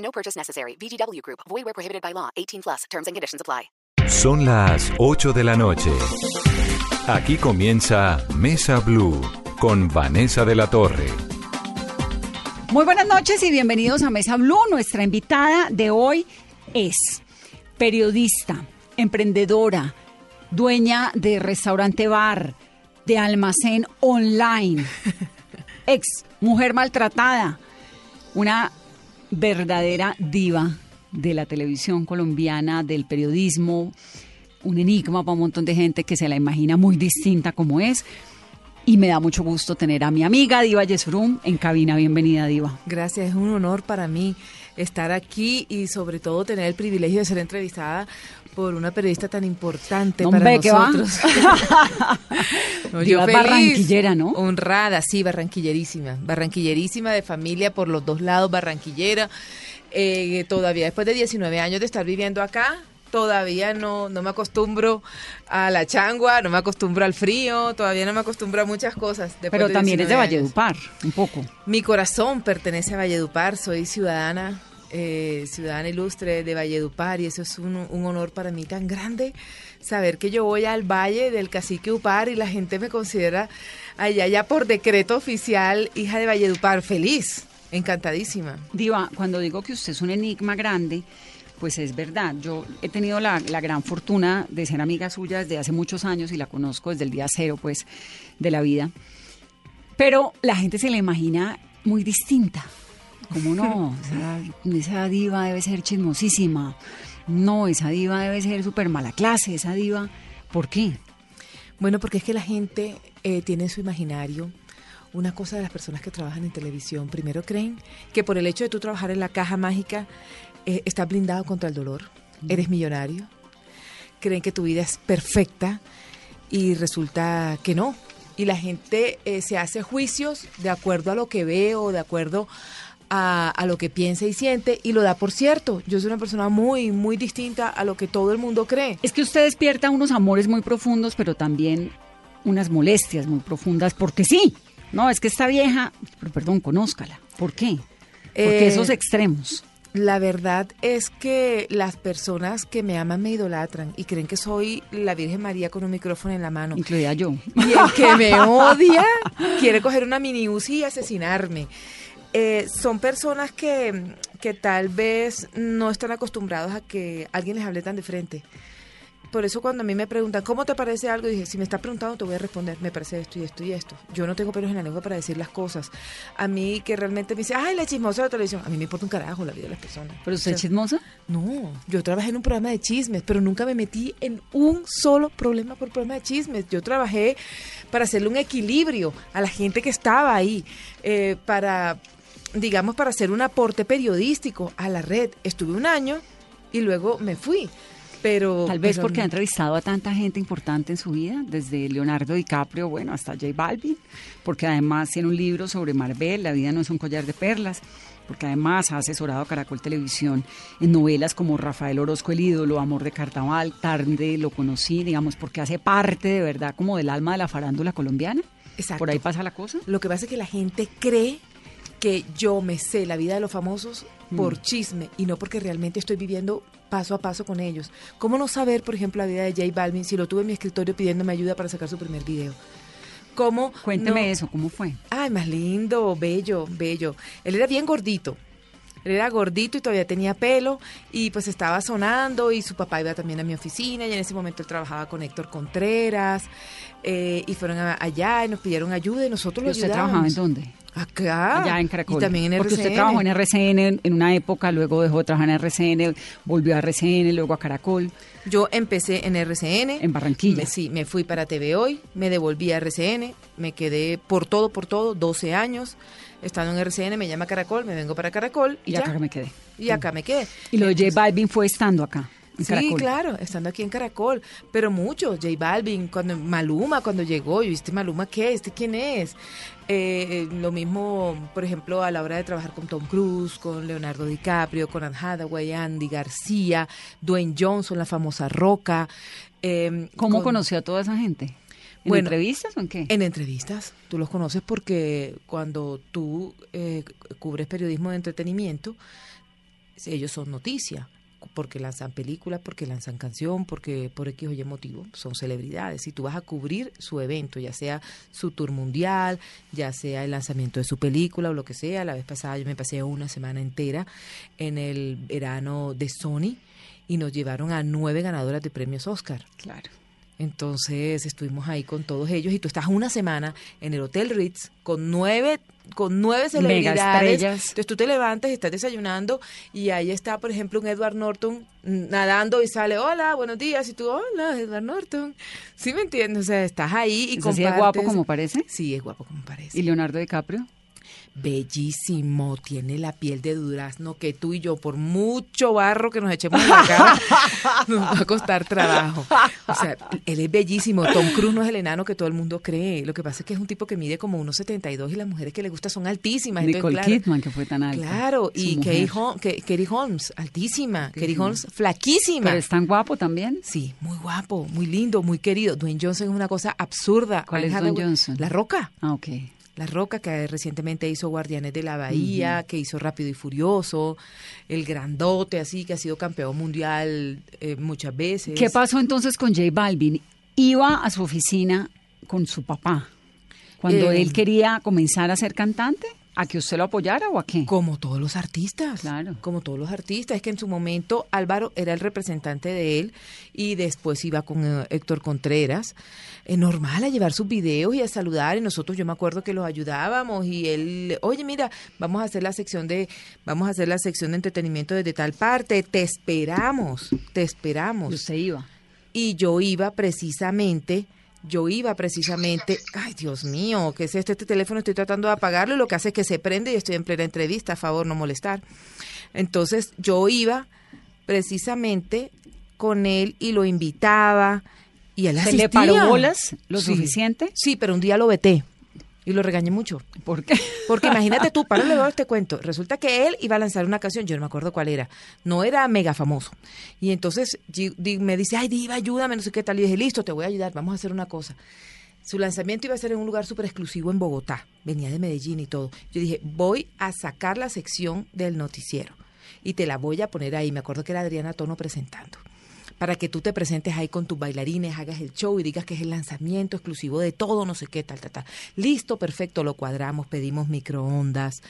No purchase necessary. VGW Group. Void where prohibited by law. 18 plus. Terms and conditions apply. Son las 8 de la noche. Aquí comienza Mesa Blue con Vanessa de la Torre. Muy buenas noches y bienvenidos a Mesa Blue. Nuestra invitada de hoy es periodista, emprendedora, dueña de restaurante bar, de almacén online, ex mujer maltratada, una verdadera diva de la televisión colombiana, del periodismo, un enigma para un montón de gente que se la imagina muy distinta como es. Y me da mucho gusto tener a mi amiga Diva Yesurum en cabina. Bienvenida, Diva. Gracias, es un honor para mí estar aquí y sobre todo tener el privilegio de ser entrevistada por una periodista tan importante No, para hombre, ¿qué va? nosotros. No, yo es feliz, barranquillera, ¿no? Honrada, sí, barranquillerísima. Barranquillerísima de familia por los dos lados, barranquillera. Eh, todavía después de 19 años de estar viviendo acá, todavía no, no me acostumbro a la changua, no me acostumbro al frío, todavía no me acostumbro a muchas cosas. Pero también es de 19 años. Valledupar, un poco. Mi corazón pertenece a Valledupar, soy ciudadana, eh, ciudadana ilustre de Valledupar y eso es un, honor para mí tan grande saber que yo voy al valle del cacique Upar y la gente me considera allá ya por decreto oficial hija de Valledupar, feliz, encantadísima. Diva, cuando digo que usted es un enigma grande, pues es verdad. Yo he tenido la, la gran fortuna de ser amiga suya desde hace muchos años y la conozco desde el día cero, pues, de la vida. Pero la gente se la imagina muy distinta. ¿Cómo no? Esa, esa diva debe ser chismosísima. No, esa diva debe ser súper mala clase. Esa diva, ¿por qué? Bueno, porque es que la gente eh, tiene en su imaginario una cosa de las personas que trabajan en televisión. Primero creen que por el hecho de tú trabajar en la caja mágica eh, estás blindado contra el dolor, eres millonario, creen que tu vida es perfecta y resulta que no. Y la gente eh, se hace juicios de acuerdo a lo que ve o de acuerdo a, a lo que piensa y siente y lo da por cierto. Yo soy una persona muy, muy distinta a lo que todo el mundo cree. Es que usted despierta unos amores muy profundos, pero también unas molestias muy profundas, porque sí. No, es que esta vieja, pero perdón, conózcala. ¿Por qué? Porque Eh, esos extremos. La verdad es que las personas que me aman me idolatran y creen que soy la Virgen María con un micrófono en la mano. Incluida yo. Y el que me odia quiere coger una mini y asesinarme. Eh, son personas que, que tal vez no están acostumbrados a que alguien les hable tan de frente. Por eso cuando a mí me preguntan, ¿cómo te parece algo? Dije, si me estás preguntando te voy a responder, me parece esto y esto y esto. Yo no tengo pelos en la lengua para decir las cosas. A mí que realmente me dice, ay, la chismosa de la televisión. A mí me importa un carajo la vida de las personas. ¿Pero usted O es chismosa? no, yo trabajé en un programa de chismes, pero nunca me metí en un solo problema por programa de chismes. Yo trabajé para hacerle un equilibrio a la gente que estaba ahí, eh, para, digamos, para hacer un aporte periodístico a la red. Estuve un año y luego me fui. Pero, Tal vez pero porque ha entrevistado a tanta gente importante en su vida, desde Leonardo DiCaprio, bueno, hasta J Balvin, porque además tiene un libro sobre Marvel, La vida no es un collar de perlas, porque además ha asesorado a Caracol Televisión en novelas como Rafael Orozco, El ídolo, Amor de Carnaval, tarde lo conocí, digamos, porque hace parte de verdad como del alma de la farándula colombiana. Exacto. Por ahí pasa la cosa. Lo que pasa es que la gente cree que yo me sé la vida de los famosos por chisme y no porque realmente estoy viviendo paso a paso con ellos. ¿Cómo no saber, por ejemplo, la vida de J Balvin si lo tuve en mi escritorio pidiéndome ayuda para sacar su primer video? ¿Cómo Cuénteme no- eso, ¿cómo fue? Ay, más lindo, bello, bello. Él era bien gordito. Él era gordito y todavía tenía pelo y pues estaba sonando y su papá iba también a mi oficina y en ese momento él trabajaba con Héctor Contreras eh, y fueron a- allá y nos pidieron ayuda y nosotros ¿Y lo usted ayudamos. trabajaba en dónde? Acá. Allá en Caracol. Y también en Porque usted trabajó en RCN en- una época, luego dejó de trabajar en RCN, volvió a RCN, luego a Caracol. Yo empecé en RCN. En Barranquilla. Me- sí, me fui para TV Hoy, me devolví a RCN, me quedé por todo, por todo, 12 años. Estando en RCN, me llama Caracol, me vengo para Caracol y, Y ya. acá me quedé. y acá me quedé. Y lo de J Balvin fue estando acá, Sí, Caracol. claro, estando aquí en Caracol, pero mucho, J Balvin, cuando Maluma cuando llegó, yo viste Maluma qué, este quién es. Eh, eh, lo mismo, por ejemplo, a la hora de trabajar con Tom Cruise, con Leonardo DiCaprio, con Anne Hathaway, Andy García, Dwayne Johnson, la famosa Roca. eh, ¿Cómo con- conoció a toda esa gente? ¿En Bueno, entrevistas o en qué? En entrevistas, tú los conoces porque cuando tú eh, cubres periodismo de entretenimiento, ellos son noticia, porque lanzan películas, porque lanzan canción, porque por X o Y motivo son celebridades. Y tú vas a cubrir su evento, ya sea su tour mundial, ya sea el lanzamiento de su película o lo que sea. La vez pasada yo me pasé una semana entera en el verano de Sony y nos llevaron a nueve ganadoras de premios Oscar. Claro. Entonces estuvimos ahí con todos ellos y tú estás una semana en el Hotel Ritz con nueve con nueve celebridades. Entonces tú te levantas y estás desayunando y ahí está, por ejemplo, un Edward Norton nadando y sale, hola, buenos días, y tú, hola, Edward Norton. ¿Sí me entiendes? O sea, estás ahí y ¿Es así de guapo compartes- como parece? Sí, es guapo como parece. ¿Y Leonardo DiCaprio? Bellísimo, tiene la piel de durazno que tú y yo, por mucho barro que nos echemos en la cara, nos va a costar trabajo. O sea, él es bellísimo. Tom Cruise no es el enano que todo el mundo cree. Lo que pasa es que es un tipo que mide como 1,72 y las mujeres que le gustan son altísimas. Entonces, Nicole claro, Kidman, que fue tan alta. Claro, y. Katie Holmes, Katie Holmes, altísima. Katie Holmes, flaquísima. Pero es tan guapo también. Sí, muy guapo, muy lindo, muy querido. Dwayne Johnson es una cosa absurda. ¿Cuál Anne es Dwayne Johnson? La Roca. Ah, ok. La Roca, que recientemente hizo Guardianes de la Bahía, que hizo Rápido y Furioso, el grandote, así, que ha sido campeón mundial eh, muchas veces. ¿Qué pasó entonces con J Balvin? Iba a su oficina con su papá cuando Eh, él quería comenzar a ser cantante. ¿A que usted lo apoyara o a qué? Como todos los artistas. Claro. Como todos los artistas. Es que en su momento Álvaro era el representante de él y después iba con eh, Héctor Contreras. Es normal a llevar sus videos y a saludar y nosotros yo me acuerdo que los ayudábamos y él, oye mira, vamos a hacer la sección de, vamos a hacer la sección de entretenimiento desde tal parte, te esperamos, te esperamos. Y usted iba. Y yo iba precisamente, yo iba precisamente, ay Dios mío, ¿qué es esto? Este teléfono estoy tratando de apagarlo y lo que hace es que se prende y estoy en plena entrevista, a favor no molestar. Entonces yo iba precisamente con él y lo invitaba y él ¿Se le paró bolas lo Sí. suficiente? Sí, pero un día lo veté y lo regañé mucho. ¿Por qué? Porque imagínate tú, para luego este cuento. Resulta que él iba a lanzar una canción, yo no me acuerdo cuál era. No era mega famoso. Y entonces me dice, ay, Diva, ayúdame, no sé qué tal. Y dije, listo, te voy a ayudar, vamos a hacer una cosa. Su lanzamiento iba a ser en un lugar súper exclusivo en Bogotá. Venía de Medellín y todo. Yo dije, voy a sacar la sección del noticiero y te la voy a poner ahí. Me acuerdo que era Adriana Tono presentando para que tú te presentes ahí con tus bailarines, hagas el show y digas que es el lanzamiento exclusivo de todo, no sé qué, tal, tal, tal. Listo, perfecto, lo cuadramos, pedimos microondas,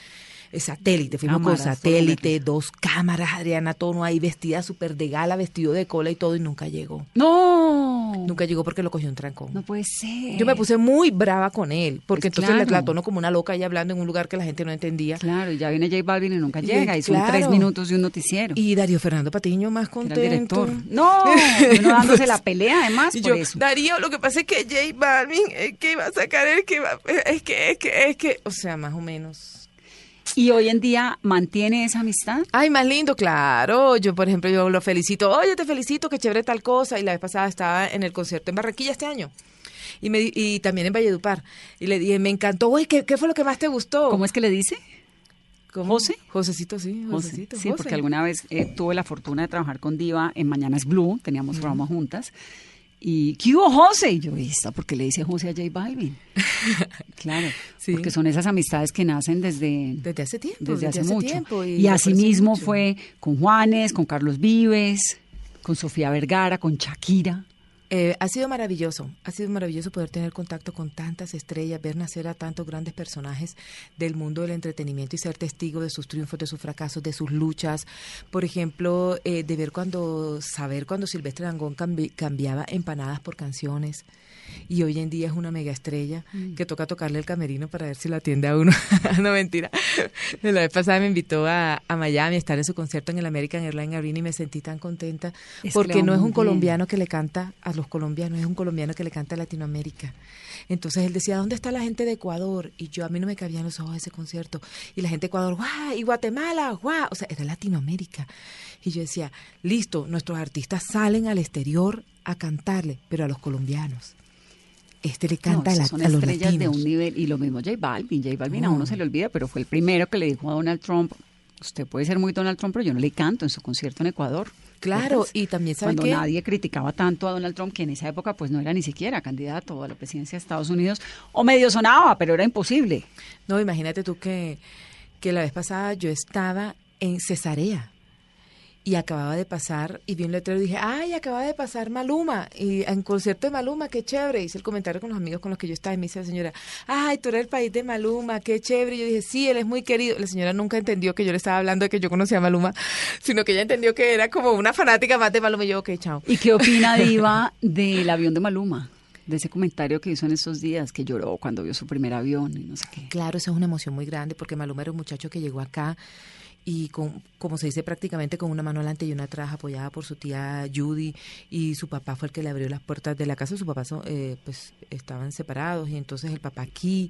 satélite, fuimos Cámaras, con satélite, dos cámaras, Adriana Tono ahí vestida súper de gala, vestido de cola y todo, y nunca llegó. No. Nunca llegó porque lo cogió un trancón. No puede ser. Yo me puse muy brava con él, porque Pues entonces la, claro. la tono como una loca ahí hablando en un lugar que la gente no entendía. Claro, y ya viene J Balvin y nunca llega. Y son claro. tres minutos de un noticiero. Y Darío Fernando Patiño más que era contento. el director. No, y uno dándose la pelea además por yo, eso. Darío, lo que pasa es que J Balvin es que iba a sacar el que va, es que, es que, es que, o sea, más o menos. Y hoy en día mantiene esa amistad. Ay, más lindo, claro. Yo, por ejemplo, yo lo felicito. Oye, te felicito, qué chévere tal cosa. Y la vez pasada estaba en el concierto en Barranquilla este año. Y, me, y también en Valledupar. Y le dije, me encantó. Oye, ¿qué, qué fue lo que más te gustó? ¿Cómo es que le dice? ¿Cómo? José? Josecito, sí. José. Josecito, Sí, José. porque alguna vez eh, tuve la fortuna de trabajar con Diva en Mañanas Blue, teníamos programa juntas. Y, ¿qué hubo, José? Y yo, ¿y esta por qué le dice José a J Balvin? claro, Sí. porque son esas amistades que nacen desde, Desde hace tiempo. desde hace, mucho. tiempo, y asimismo mucho. fue con Juanes, con Carlos Vives, con Sofía Vergara, con Shakira. Eh, ha sido maravilloso, ha sido maravilloso poder tener contacto con tantas estrellas, ver nacer a tantos grandes personajes del mundo del entretenimiento y ser testigo de sus triunfos, de sus fracasos, de sus luchas. Por ejemplo, eh, de ver cuando, saber cuando Silvestre Dangón cambi- cambiaba empanadas por canciones. Y hoy en día es una mega estrella Mm. que toca tocarle el camerino para ver si la atiende a uno. no, mentira. La vez pasada me invitó a, a Miami a estar en su concierto en el American Airlines Arena y me sentí tan contenta Es porque no es un colombiano que le canta a los colombianos, es un colombiano que le canta a Latinoamérica. Entonces él decía, ¿dónde está la gente de Ecuador? Y yo, a mí no me cabían los ojos de ese concierto. Y la gente de Ecuador, ¡guau! Y Guatemala, ¡guau! O sea, era Latinoamérica. Y yo decía, listo, nuestros artistas salen al exterior a cantarle, pero a los colombianos. Este le No, canta a, la- son a los estrellas de un nivel, y lo mismo J Balvin. J Balvin a No. uno se le olvida, pero fue el primero que le dijo a Donald Trump, usted puede ser muy Donald Trump, pero yo no le canto en su concierto en Ecuador. Claro, y también, ¿sabe Cuando nadie criticaba tanto a Donald Trump, que en esa época pues no era ni siquiera candidato a la presidencia de Estados Unidos, o medio sonaba, pero era imposible. No, imagínate tú que, que la vez pasada yo estaba en Cesarea y acababa de pasar y vi un letrero y dije, ay, acaba de pasar Maluma y en concierto de Maluma, qué chévere. Hice el comentario con los amigos con los que yo estaba y me dice la señora, ay, tú eres el país de Maluma, qué chévere. Y yo dije, sí, él es muy querido. La señora nunca entendió que yo le estaba hablando de que yo conocía a Maluma, sino que ella entendió que era como una fanática más de Maluma y yo, ok, chao. ¿Y qué opina Diva del avión de Maluma? De ese comentario que hizo en estos días, que lloró cuando vio su primer avión y no sé qué. Claro, eso es una emoción muy grande porque Maluma era un muchacho que llegó acá y con, como se dice prácticamente con una mano adelante y una atrás apoyada por su tía Judy y su papá fue el que le abrió las puertas de la casa. Su papá so- eh, pues estaban separados y entonces el papá aquí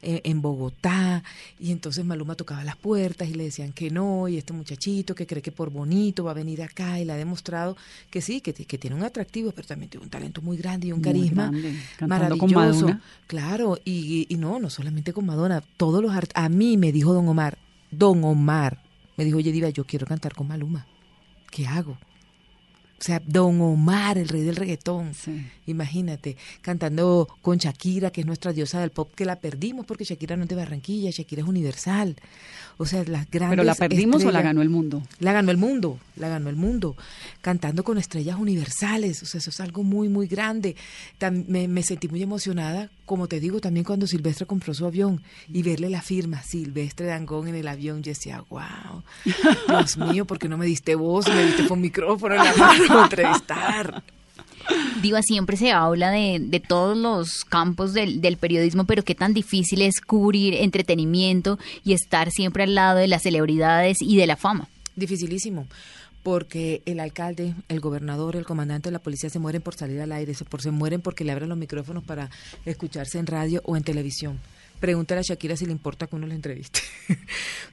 eh, en Bogotá y entonces Maluma tocaba las puertas y le decían que no y este muchachito que cree que por bonito va a venir acá y le ha demostrado que sí, que, tiene un atractivo pero también tiene un talento muy grande y un Muy carisma grande, cantando con maravilloso. Claro, y, y no, no solamente con Madonna, todos los a mí me dijo Don Omar, Don Omar, me dijo, oye Diva, yo quiero cantar con Maluma. ¿Qué hago? O sea, Don Omar, el rey del reggaetón. Sí. Imagínate, cantando con Shakira, que es nuestra diosa del pop, que la perdimos porque Shakira no es de Barranquilla, Shakira es universal. O sea, las grandes. ¿Pero la perdimos o la ganó el mundo? la ganó el mundo, la ganó el mundo, cantando con estrellas universales, o sea, eso es algo muy, muy grande. Me, me sentí muy emocionada, como te digo, también cuando Silvestre compró su avión y verle la firma, Silvestre Dangón en el avión, yo decía, wow, Dios mío, ¿por qué no me diste voz, me diste con micrófono en la mano entrevistar? Diva, siempre se habla de, de todos los campos del, del periodismo, pero qué tan difícil es cubrir entretenimiento y estar siempre al lado de las celebridades y de la fama. Dificilísimo, porque el alcalde, el gobernador, el comandante de la policía se mueren por salir al aire, se, por, se mueren porque le abren los micrófonos para escucharse en radio o en televisión. Pregúntale a Shakira si le importa que uno le entreviste. o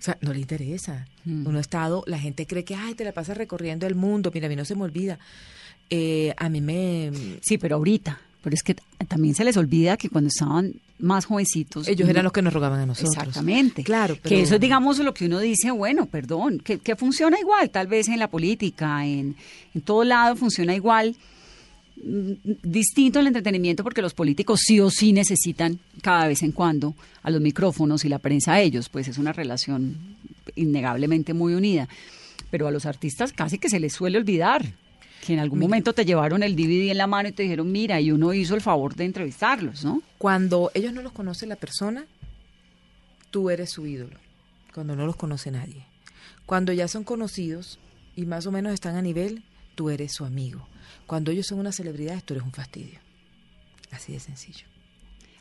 sea, no le interesa. Uno ha estado, la gente cree que, ay, te la pasas recorriendo el mundo. Mira, a mí no se me olvida. Eh, a mí me... Sí, pero ahorita. Pero es que también se les olvida que cuando estaban más jovencitos... Ellos eran los que nos rogaban a nosotros. Exactamente. Claro, pero... Que eso es, digamos, lo que uno dice, bueno, perdón, que, que funciona igual, tal vez en la política, en, en todo lado funciona igual. Mm, Distinto el entretenimiento porque los políticos sí o sí necesitan cada vez en cuando a los micrófonos y la prensa a ellos, pues es una relación innegablemente muy unida. Pero a los artistas casi que se les suele olvidar que en algún momento te llevaron el DVD en la mano y te dijeron, mira, y uno hizo el favor de entrevistarlos, ¿no? Cuando ellos no los conoce la persona, tú eres su ídolo. Cuando no los conoce nadie. Cuando ya son conocidos y más o menos están a nivel, tú eres su amigo. Cuando ellos son una celebridad, tú eres un fastidio. Así de sencillo.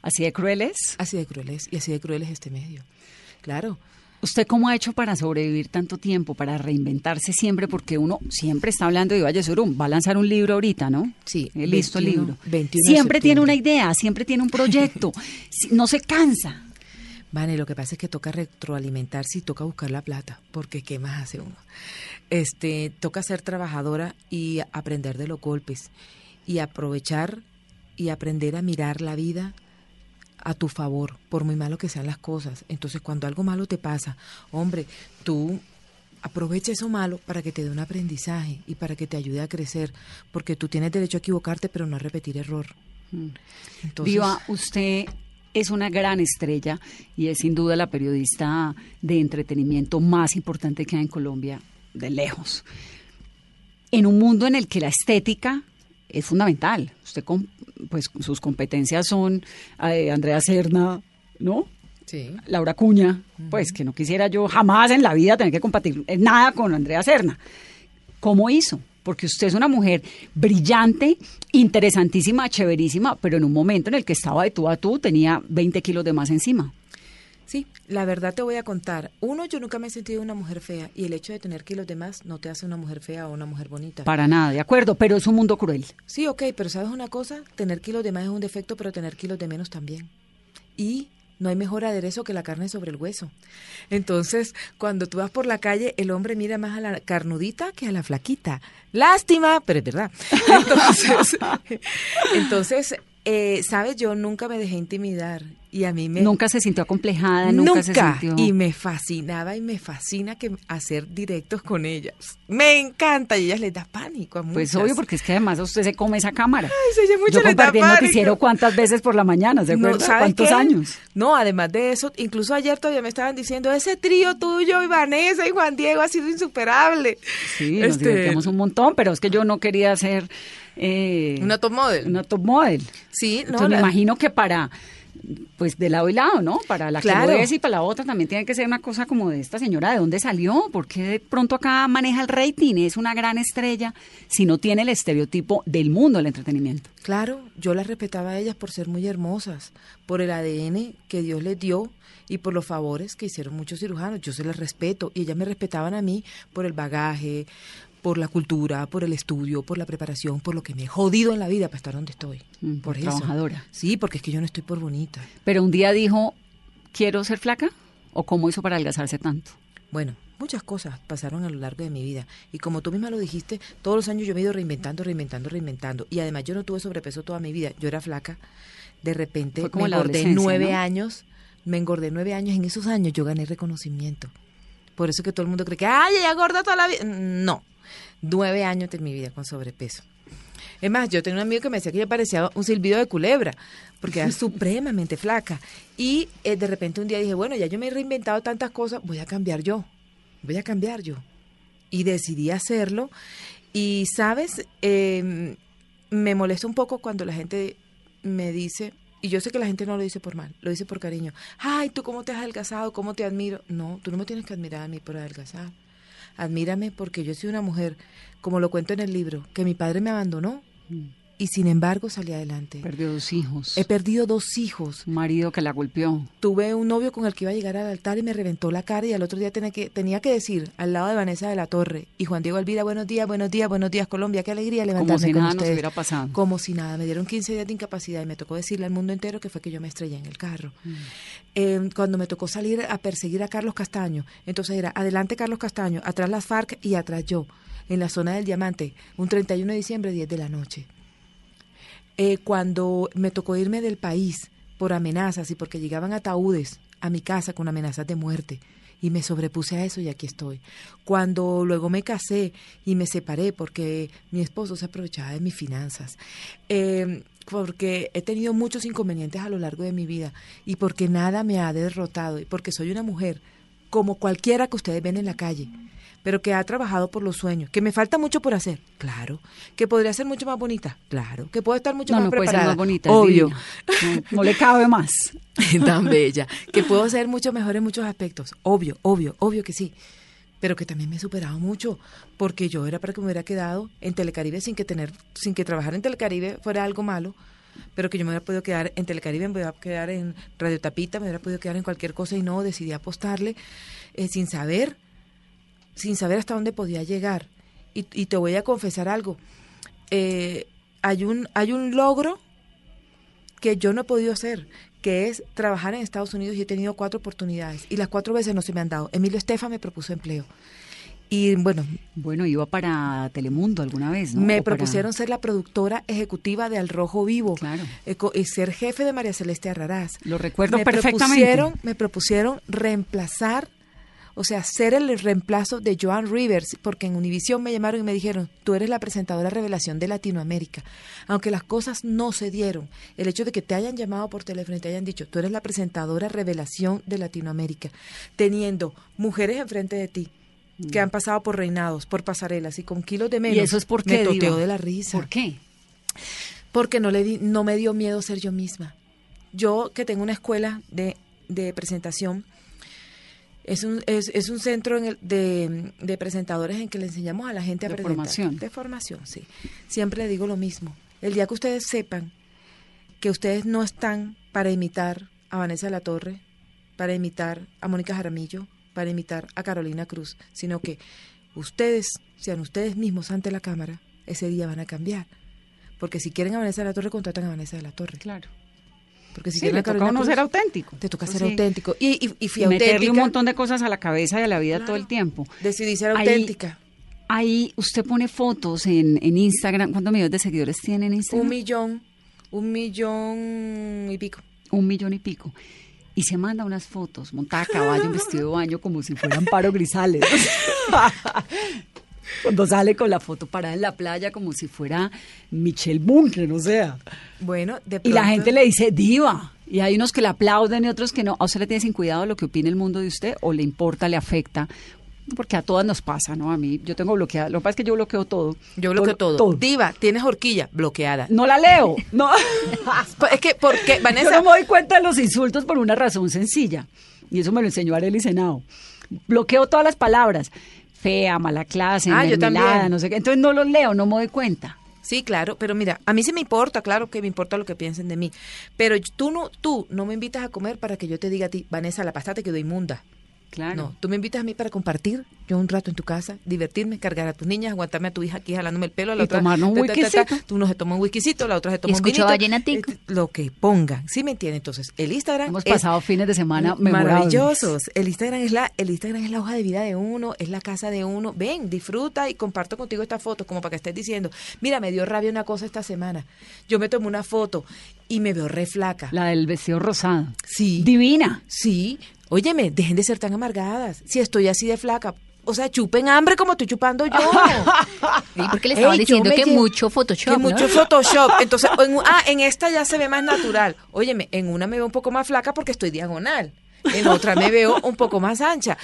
Así de crueles. Así de cruel es, y así de cruel es este medio. Claro. ¿Usted cómo ha hecho para sobrevivir tanto tiempo, para reinventarse siempre? Porque uno siempre está hablando de Valle Surum, va a lanzar un libro ahorita, ¿no? Sí, Eh, listo el 21, libro. 21 de siempre tiene una idea, siempre tiene un proyecto, no se cansa. Vale, lo que pasa es que toca retroalimentarse y toca buscar la plata, porque ¿qué más hace uno? Este, toca ser trabajadora y aprender de los golpes y aprovechar y aprender a mirar la vida a tu favor, por muy malo que sean las cosas. Entonces, cuando algo malo te pasa, hombre, tú aprovecha eso malo para que te dé un aprendizaje y para que te ayude a crecer, porque tú tienes derecho a equivocarte, pero no a repetir error. Entonces, Viva, usted es una gran estrella y es sin duda la periodista de entretenimiento más importante que hay en Colombia, de lejos. En un mundo en el que la estética es fundamental. Usted, con, pues sus competencias son eh, Andrea Serna, ¿no? sí. Laura Cuña, pues que no quisiera yo jamás en la vida tener que compartir nada con Andrea Serna. ¿Cómo hizo? Porque usted es una mujer brillante, interesantísima, chéverísima, pero en un momento en el que estaba de tú a tú tenía 20 kilos de más encima. Sí, la verdad te voy a contar. Uno, yo nunca me he sentido una mujer fea y el hecho de tener kilos de más no te hace una mujer fea o una mujer bonita. Para nada, de acuerdo, pero es un mundo cruel. Sí, ok, pero ¿sabes una cosa? Tener kilos de más es un defecto, pero tener kilos de menos también. Y no hay mejor aderezo que la carne sobre el hueso. Entonces, cuando tú vas por la calle, el hombre mira más a la carnudita que a la flaquita. Lástima, pero es verdad. Entonces, entonces eh, sabes, yo nunca me dejé intimidar y a mí me... Nunca se sintió acomplejada, nunca, se sintió... Y me fascinaba y me fascina que hacer directos con ellas. Me encanta y ellas les da pánico a muchas. Pues obvio, porque es que además usted se come esa cámara. Ay, se mucho Yo compartí el noticiero cuántas veces por la mañana, ¿se No, acuerda? ¿sabe ¿Cuántos qué? años? No, además de eso, incluso ayer todavía me estaban diciendo, ese trío tuyo y Vanessa y Juan Diego ha sido insuperable. Sí, nos Este, divertíamos un montón, pero es que yo no quería ser... Eh, Una top model. Una top model. Sí, no, Entonces me imagino que para, pues de lado y lado, ¿no? Para la Claro. que lo es y para la otra también tiene que ser una cosa como de esta señora, ¿de dónde salió? ¿Por qué de pronto acá maneja el rating? Es una gran estrella si no tiene el estereotipo del mundo del entretenimiento. Claro, yo las respetaba a ellas por ser muy hermosas, por el ADN que Dios les dio y por los favores que hicieron muchos cirujanos. Yo se las respeto y ellas me respetaban a mí por el bagaje, por la cultura, por el estudio, por la preparación, por lo que me he jodido en la vida para estar donde estoy. Mm, por eso. trabajadora. Sí, porque es que yo no estoy por bonita. Pero un día dijo, ¿quiero ser flaca? ¿O cómo hizo para adelgazarse tanto? Bueno, muchas cosas pasaron a lo largo de mi vida. Y como tú misma lo dijiste, todos los años yo me he ido reinventando, reinventando, reinventando. Y además yo no tuve sobrepeso toda mi vida. Yo era flaca. De repente Fue como me engordé nueve ¿no? años. Me engordé nueve años. En esos años yo gané reconocimiento. Por eso que todo el mundo cree que, ay, ella gorda toda la vida. No. Nueve años de mi vida con sobrepeso. Es más, yo tenía un amigo que me decía que yo parecía un silbido de culebra, porque era supremamente flaca. Y eh, de repente un día dije, bueno, ya yo me he reinventado tantas cosas, voy a cambiar yo, voy a cambiar yo. Y decidí hacerlo. Y, ¿sabes? Eh, me molesta un poco cuando la gente me dice, y yo sé que la gente no lo dice por mal, lo dice por cariño, ay, ¿tú cómo te has adelgazado? ¿Cómo te admiro? No, tú no me tienes que admirar a mí por adelgazar. Admírame porque yo soy una mujer, como lo cuento en el libro, que mi padre me abandonó y sin embargo salí adelante. Perdió dos hijos. He perdido dos hijos. Un marido que la golpeó. Tuve un novio con el que iba a llegar al altar y me reventó la cara y al otro día tenía que, tenía que decir al lado de Vanessa de la Torre y Juan Diego Elvira, buenos días, buenos días, buenos días Colombia, qué alegría levantarme si con nada nos ustedes. hubiera pasado. Como si nada, me dieron 15 días de incapacidad y me tocó decirle al mundo entero que fue que yo me estrellé en el carro. Mm. Eh, cuando me tocó salir a perseguir a Carlos Castaño, entonces era adelante Carlos Castaño, atrás las FARC y atrás yo, en la zona del Diamante, un 31 de diciembre, 10 de la noche eh, cuando me tocó irme del país por amenazas y porque llegaban ataúdes a mi casa con amenazas de muerte. Y me sobrepuse a eso y aquí estoy. Cuando luego me casé y me separé porque mi esposo se aprovechaba de mis finanzas. Eh, porque he tenido muchos inconvenientes a lo largo de mi vida y porque nada me ha derrotado y porque soy una mujer como cualquiera que ustedes ven en la calle, pero que ha trabajado por los sueños, que me falta mucho por hacer, claro, que podría ser mucho más bonita, claro, que puedo estar mucho No, más no puede ser preparada, más bonita. obvio. No, no le cabe más. tan bella, que puedo ser mucho mejor en muchos aspectos, obvio, obvio, obvio que sí, pero que también me he superado mucho, porque yo era para que me hubiera quedado en Telecaribe sin que tener, sin que trabajar en Telecaribe fuera algo malo, pero que yo me hubiera podido quedar en Telecaribe, me hubiera quedar en Radio Tapita, me hubiera podido quedar en cualquier cosa y no, decidí apostarle eh, sin saber, sin saber hasta dónde podía llegar. Y, y te voy a confesar algo, eh, hay, un, hay un logro que yo no he podido hacer, que es trabajar en Estados Unidos y he tenido cuatro oportunidades y las cuatro veces no se me han dado. Emilio Estefa me propuso empleo. Y bueno, Bueno, iba para Telemundo alguna vez, ¿no? me para- propusieron ser la productora ejecutiva de Al Rojo Vivo Claro. eh, y ser jefe de María Celeste Arraraz. Lo recuerdo me perfectamente. Propusieron, me propusieron reemplazar, o sea, ser el reemplazo de Joan Rivers, porque en Univisión me llamaron y me dijeron, tú eres la presentadora revelación de Latinoamérica. Aunque las cosas no se dieron, el hecho de que te hayan llamado por teléfono y te hayan dicho, tú eres la presentadora revelación de Latinoamérica, teniendo mujeres enfrente de ti, que han pasado por reinados, por pasarelas y con kilos de menos. ¿Y eso es por qué, Me toteo de la risa. ¿Por qué? Porque no, le di, no me dio miedo ser yo misma. Yo que tengo una escuela de, de presentación, Es un, es, es un centro en el- de, de presentadores en que le enseñamos a la gente a De presentar. formación. De formación, sí. Siempre le digo lo mismo. El día que ustedes sepan que ustedes no están para imitar a Vanessa de la Torre, para imitar a Mónica Jaramillo, para imitar a Carolina Cruz, sino que ustedes sean ustedes mismos ante la cámara, ese día van a cambiar. Porque si quieren a Vanessa de la Torre, contratan a Vanessa de la Torre. Claro. Porque si Sí, le toca a uno ser auténtico. Te toca Pues ser sí. auténtico. Y, y, y fui Y meterle un auténtica. montón de cosas a la cabeza y a la vida Claro. todo el tiempo. Decidí ser Ahí- auténtica. Ahí usted pone fotos en, en Instagram. ¿Cuántos millones de seguidores tiene en Instagram? Un millón, un millón y pico. un millón y pico. Y se manda unas fotos, montada a caballo, en vestido de baño, como si fueran Paro Grisales. Cuando sale con la foto parada en la playa, como si fuera Michelle Bunker, o sea. Bueno, de Y la gente le dice diva. Y hay unos que le aplauden y otros que no. ¿A usted le tiene sin cuidado lo que opine el mundo de usted? ¿O le importa, le afecta? Porque a todas nos pasa, ¿no? A mí, yo tengo bloqueado. Lo que pasa es que yo bloqueo todo. Yo bloqueo Todo- todo. Diva, tienes horquilla bloqueada. No la leo. No. Pues Es que, porque, Yo Vanessa, no me doy cuenta de los insultos por una razón sencilla. Y eso me lo enseñó Arely Senado. Bloqueo todas las palabras. Fea, mala clase, Ah, yo también. no sé qué. Entonces no los leo, no me doy cuenta. sí, claro, pero mira, a mí sí me importa, claro que me importa lo que piensen de mí. Pero tú no, tú no me invitas a comer para que yo te diga a ti, Vanessa, la pasta te quedó inmunda. Claro. No, tú me invitas a mí para compartir yo un rato en tu casa, divertirme, cargar a tus niñas, aguantarme a tu hija aquí jalándome el pelo, a la Y otra tomarnos un ta, ta, ta. Tú uno se toma un whiskycito, la otra se toma un escucho vinito. vallenatico. eh, Lo que pongan, ¿sí me entienden? Entonces, el Instagram Hemos es pasado fines de semana maravillosos. El Instagram es la el Instagram es la hoja de vida de uno, es la casa de uno. Ven, disfruta y comparto contigo esta foto como para que estés diciendo, mira, me dio rabia una cosa esta semana. Yo me tomé una foto y me veo re flaca. La del vestido rosado. Sí. Divina. Sí, óyeme, dejen de ser tan amargadas. Si estoy así de flaca, o sea, chupen hambre como estoy chupando yo. Sí, porque le estaban Ey, diciendo que mucho Photoshop, Que ¿no? mucho Photoshop. Entonces, en, ah, en esta ya se ve más natural. Óyeme, en una me veo un poco más flaca porque estoy diagonal. En otra me veo un poco más ancha.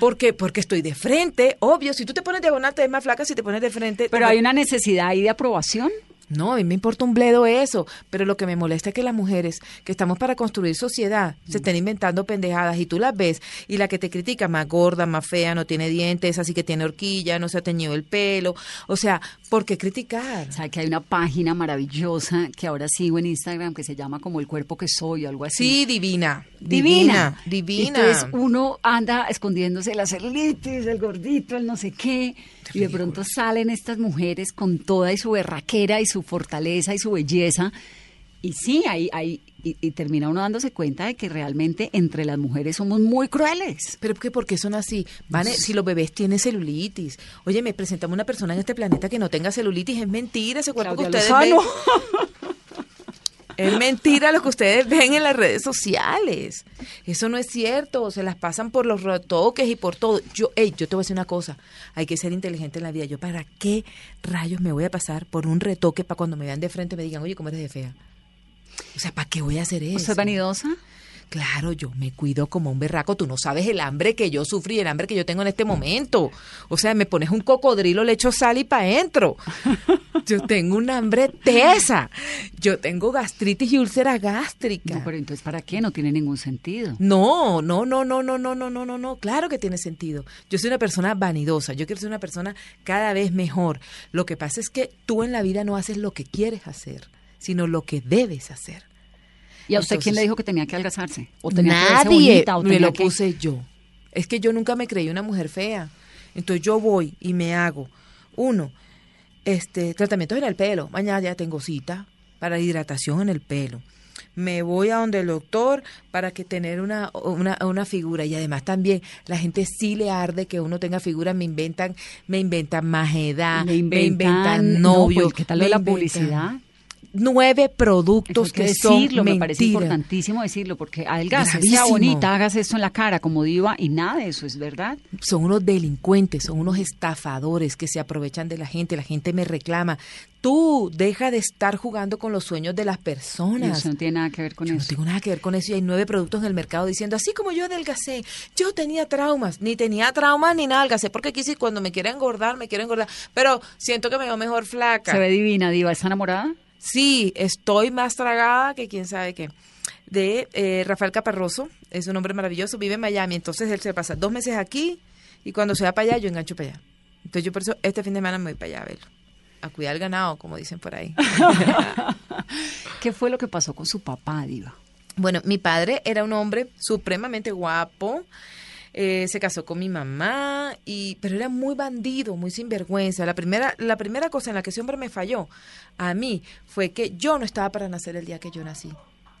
porque Porque estoy de frente, obvio. Si tú te pones diagonal, te ves más flaca. Si te pones de frente. Pero hay una necesidad ahí de aprobación. No, a mí me importa un bledo eso, pero lo que me molesta es que las mujeres que estamos para construir sociedad se estén inventando pendejadas y tú las ves y la que te critica más gorda, más fea, no tiene dientes, así que tiene horquilla, no se ha teñido el pelo, o sea, ¿por qué criticar? O sea, que hay una página maravillosa que ahora sigo en Instagram que se llama como El Cuerpo que Soy o algo así. Sí, divina, Divina. divina, divina. Entonces uno anda escondiéndose la celulitis, el gordito, el no sé qué. Y de pronto salen estas mujeres con toda y su berraquera y su fortaleza y su belleza. Y sí, ahí, ahí, y, y termina uno dándose cuenta de que realmente entre las mujeres somos muy crueles. Pero que ¿por qué son así? Vane, si los bebés tienen celulitis. Oye, me presentamos una persona en este planeta que no tenga celulitis. Es mentira ese cuerpo Claudia que ustedes ven. Es mentira lo que ustedes ven en las redes sociales. Eso no es cierto. Se las pasan por los retoques y por todo. Yo, hey, yo te voy a decir una cosa. Hay que ser inteligente en la vida. Yo, ¿para qué rayos me voy a pasar por un retoque para cuando me vean de frente me digan, oye, ¿cómo eres de fea? O sea, ¿para qué voy a hacer eso? ¿Usted es vanidosa? Claro, yo me cuido como un berraco. Tú no sabes el hambre que yo sufrí el hambre que yo tengo en este momento. O sea, me pones un cocodrilo, le echo sal y pa' adentro. Yo tengo un hambre tesa. Yo tengo gastritis y úlcera gástrica. No, pero entonces, ¿para qué? No tiene ningún sentido. No, no, no, no, no, no, no, no, no, no. Claro que tiene sentido. Yo soy una persona vanidosa. Yo quiero ser una persona cada vez mejor. Lo que pasa es que tú en la vida no haces lo que quieres hacer, sino lo que debes hacer. ¿Y a usted quién le dijo que tenía que algazarse? ¿O tenía que Nadie bonita, o me tenía lo que- puse yo. Es que yo nunca me creí una mujer fea. Entonces yo voy y me hago, uno, este, tratamientos en el pelo. Mañana ya tengo cita para hidratación en el pelo. Me voy a donde el doctor para que tener una, una, una figura. Y además también la gente sí le arde que uno tenga figura. Me inventan, me inventan más edad, Le inventan, novio. no, pues, ¿qué tal lo de me la inventan publicidad? Nueve Eso productos que que son decirlo, me parece importantísimo decirlo, porque adelgace, sea bonita, hagas esto en la cara como diva y nada de eso es verdad. son unos delincuentes, son unos estafadores que se aprovechan de la gente, la gente me reclama. Tú deja de estar jugando con los sueños de las personas. eso no tiene nada que ver con Yo no eso. tengo nada que ver con eso y hay nueve productos en el mercado diciendo, así como yo adelgacé, yo tenía traumas, ni tenía traumas ni nada, adelgacé porque quise cuando me quiera engordar, me quiero engordar, pero siento que me veo mejor flaca. Se ve divina, diva, ¿está enamorada? Sí, estoy más tragada que quién sabe qué. de eh, Rafael Caparroso. Es un hombre maravilloso, vive en Miami. Entonces él se pasa dos meses aquí y cuando se va para allá, yo engancho para allá. Entonces yo por eso este fin de semana me voy para allá a verlo. A cuidar el ganado, como dicen por ahí. ¿Qué fue lo que pasó con su papá, Diva? Bueno, mi padre era un hombre supremamente guapo. Eh, se casó con mi mamá y pero era muy bandido, muy sinvergüenza. La primera la primera cosa en la que ese hombre me falló a mí fue que yo no estaba para nacer el día que yo nací.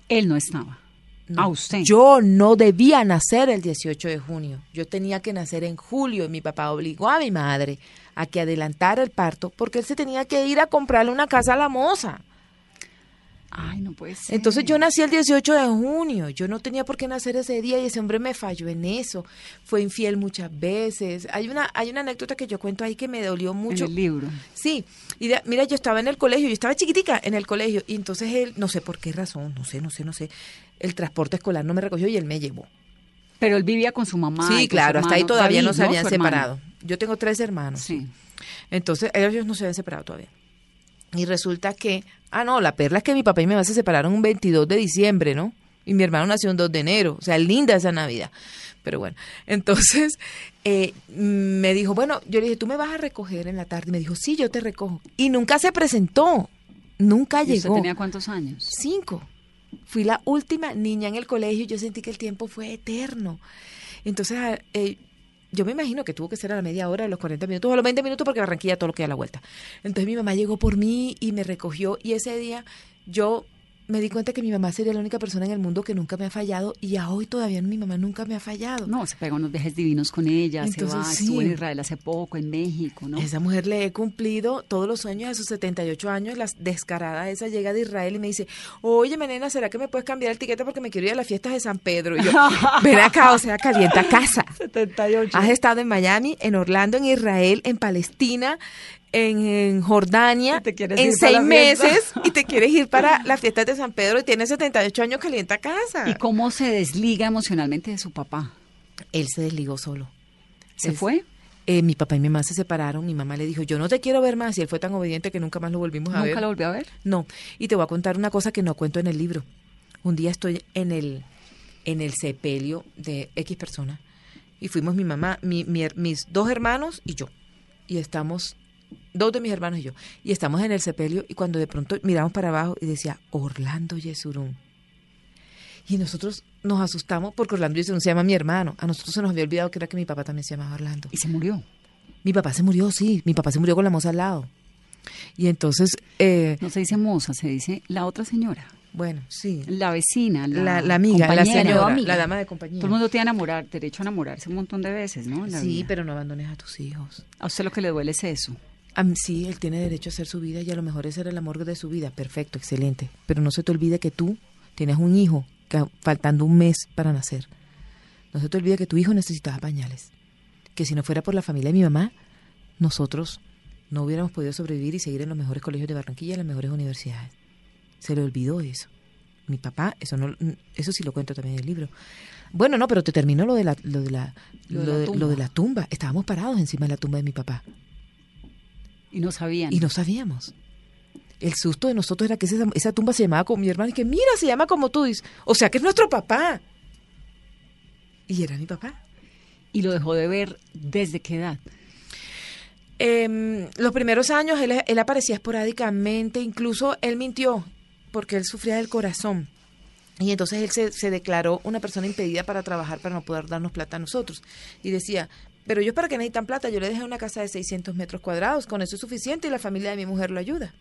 Él no estaba. No. A usted. Yo no debía nacer el 18 de junio. Yo tenía que nacer en julio y mi papá obligó a mi madre a que adelantara el parto porque él se tenía que ir a comprarle una casa a la moza. Ay, no puede ser. Entonces yo nací el 18 de junio, yo no tenía por qué nacer ese día y ese hombre me falló en eso, fue infiel muchas veces. Hay una hay una anécdota que yo cuento ahí que me dolió mucho. En el libro. Sí, y de- mira, yo estaba en el colegio, yo estaba chiquitica en el colegio y entonces él, no sé por qué razón, no sé, no sé, no sé, el transporte escolar no me recogió y él me llevó. Pero él vivía con su mamá. sí, claro, hasta ahí todavía no se habían separado. Yo tengo tres hermanos. Sí. Entonces, ellos no se habían separado todavía. Y resulta que, ah, no, la perla es que mi papá y mi mamá se separaron un 22 de diciembre, ¿no? Y mi hermano nació un 2 de enero. O sea, linda esa Navidad. Pero bueno, entonces eh, me dijo, bueno, yo le dije, tú me vas a recoger en la tarde. Y me dijo, sí, yo te recojo. Y nunca se presentó. Nunca ¿Y usted llegó. tenía cuántos años? Cinco. Fui la última niña en el colegio y yo sentí que el tiempo fue eterno. Entonces, ah, eh, yo me imagino que tuvo que ser a la media hora, a los 40 minutos, o a los 20 minutos, porque Barranquilla todo lo que da la vuelta. Entonces mi mamá llegó por mí y me recogió y ese día yo me di cuenta que mi mamá sería la única persona en el mundo que nunca me ha fallado y a hoy todavía mi mamá nunca me ha fallado. No, se pegó unos viajes divinos con ella, Entonces, se va, sí. estuvo en Israel hace poco, en México, ¿no? Esa mujer le he cumplido todos los sueños a sus 78 años. La descarada esa llega de Israel y me dice, oye, nena, ¿será que me puedes cambiar el tiquete porque me quiero ir a las fiestas de San Pedro? Y yo, ven acá, o sea, calienta casa. 78. Has estado en Miami, en Orlando, en Israel, en Palestina, en, en Jordania, en seis meses y te quieres ir para las fiestas de San Pedro y tienes 78 años, calienta casa. ¿Y cómo se desliga emocionalmente de su papá? Él se desligó solo. ¿Se Él- fue? Eh, mi papá y mi mamá se separaron, mi mamá le dijo, yo no te quiero ver más, y él fue tan obediente que nunca más lo volvimos a ver. ¿Nunca lo volvió a ver? No, y te voy a contar una cosa que no cuento en el libro. Un día estoy en el en el sepelio de X persona y fuimos mi mamá, mi, mi her- mis dos hermanos y yo. Y estamos dos de mis hermanos y yo. Y estamos en el sepelio y cuando de pronto miramos para abajo y decía Orlando Yesurún. Y nosotros nos asustamos porque Orlando Yesurún se llama mi hermano. A nosotros se nos había olvidado que era que mi papá también se llamaba Orlando. Y se murió. Mi papá se murió, sí. Mi papá se murió con la moza al lado. Y entonces, eh, No se dice moza, se dice la otra señora. bueno, sí. La vecina, la, La, la amiga, la señora, amiga. la dama de compañía. Todo el mundo tiene enamorar, derecho a enamorarse un montón de veces, ¿no? En la Sí, vida. pero no abandones a tus hijos. A usted lo que le duele es eso. A mí, sí, él tiene derecho a hacer su vida y a lo mejor ese era el amor de su vida. Perfecto, excelente. Pero no se te olvide que tú tienes un hijo que, faltando un mes para nacer. No se te olvide que tu hijo necesitaba pañales. Que si no fuera por la familia de mi mamá, nosotros no hubiéramos podido sobrevivir y seguir en los mejores colegios de Barranquilla y en las mejores universidades. Se le olvidó eso. Mi papá, eso no, eso sí lo cuento también en el libro. Bueno, no, pero te terminó lo de la, lo de la, Lo de lo la de- lo de la tumba. Estábamos parados encima de la tumba de mi papá Y no sabían. y no sabíamos. El susto de nosotros era que esa, esa tumba se llamaba como mi hermano y que mira, se llama como tú dices. O sea que es nuestro papá. Y era mi papá. Y lo dejó de ver desde qué edad. Em, los primeros años él, él aparecía esporádicamente, incluso él mintió porque él sufría del corazón. Y entonces él se, se declaró una persona impedida para trabajar, para no poder darnos plata a nosotros. Y decía, pero yo para qué necesitan plata, yo le dejé una casa de 600 metros cuadrados, con eso es suficiente y la familia de mi mujer lo ayuda.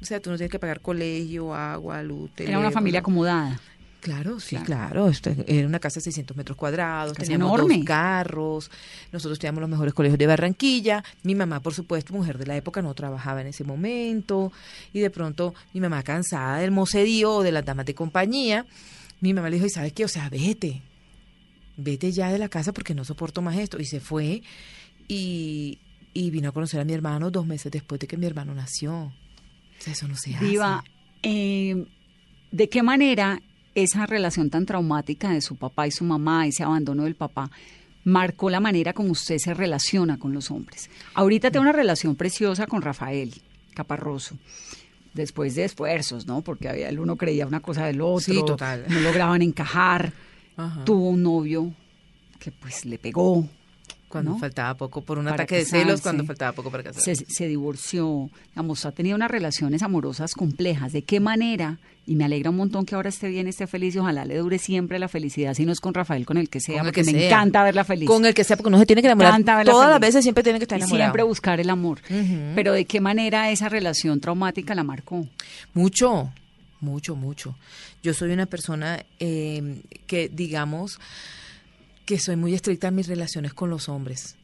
O sea, tú no tienes que pagar colegio, agua, luz, Era una familia acomodada. Claro, sí, Claro. claro. Era una casa de 600 metros cuadrados, Casa teníamos enorme. dos carros, nosotros teníamos los mejores colegios de Barranquilla. Mi mamá, por supuesto, mujer de la época, no trabajaba en ese momento. Y de pronto, mi mamá, cansada del mocedío o de las damas de compañía, mi mamá le dijo, ¿y sabes qué? O sea, vete. Vete ya de la casa porque no soporto más esto. Y se fue y, y vino a conocer a mi hermano dos meses después de que mi hermano nació. O sea, eso no se hace. Diva, eh, ¿de qué manera esa relación tan traumática de su papá y su mamá, ese abandono del papá, marcó la manera como usted se relaciona con los hombres? Ahorita tiene una relación preciosa con Rafael Caparroso, después de esfuerzos, ¿no? Porque había, el uno creía una cosa del otro. Sí, total. No lograban encajar. Ajá. Tuvo un novio que pues le pegó. Cuando ¿no? faltaba poco, por un para ataque de celos, cuando faltaba poco para casarse. Se, se divorció, digamos, ha tenido unas relaciones amorosas complejas. ¿De qué manera? Y me alegra un montón que ahora esté bien, esté feliz y ojalá le dure siempre la felicidad, si no es con Rafael, con el que sea, Con porque que me sea. encanta verla feliz. Con el que sea, porque no se tiene que enamorar. Todas las veces siempre tiene que estar Y enamorado. siempre buscar el amor. Pero ¿de qué manera esa relación traumática la marcó? Mucho, mucho, mucho. Yo soy una persona eh, que, digamos, que soy muy estricta en mis relaciones con los hombres.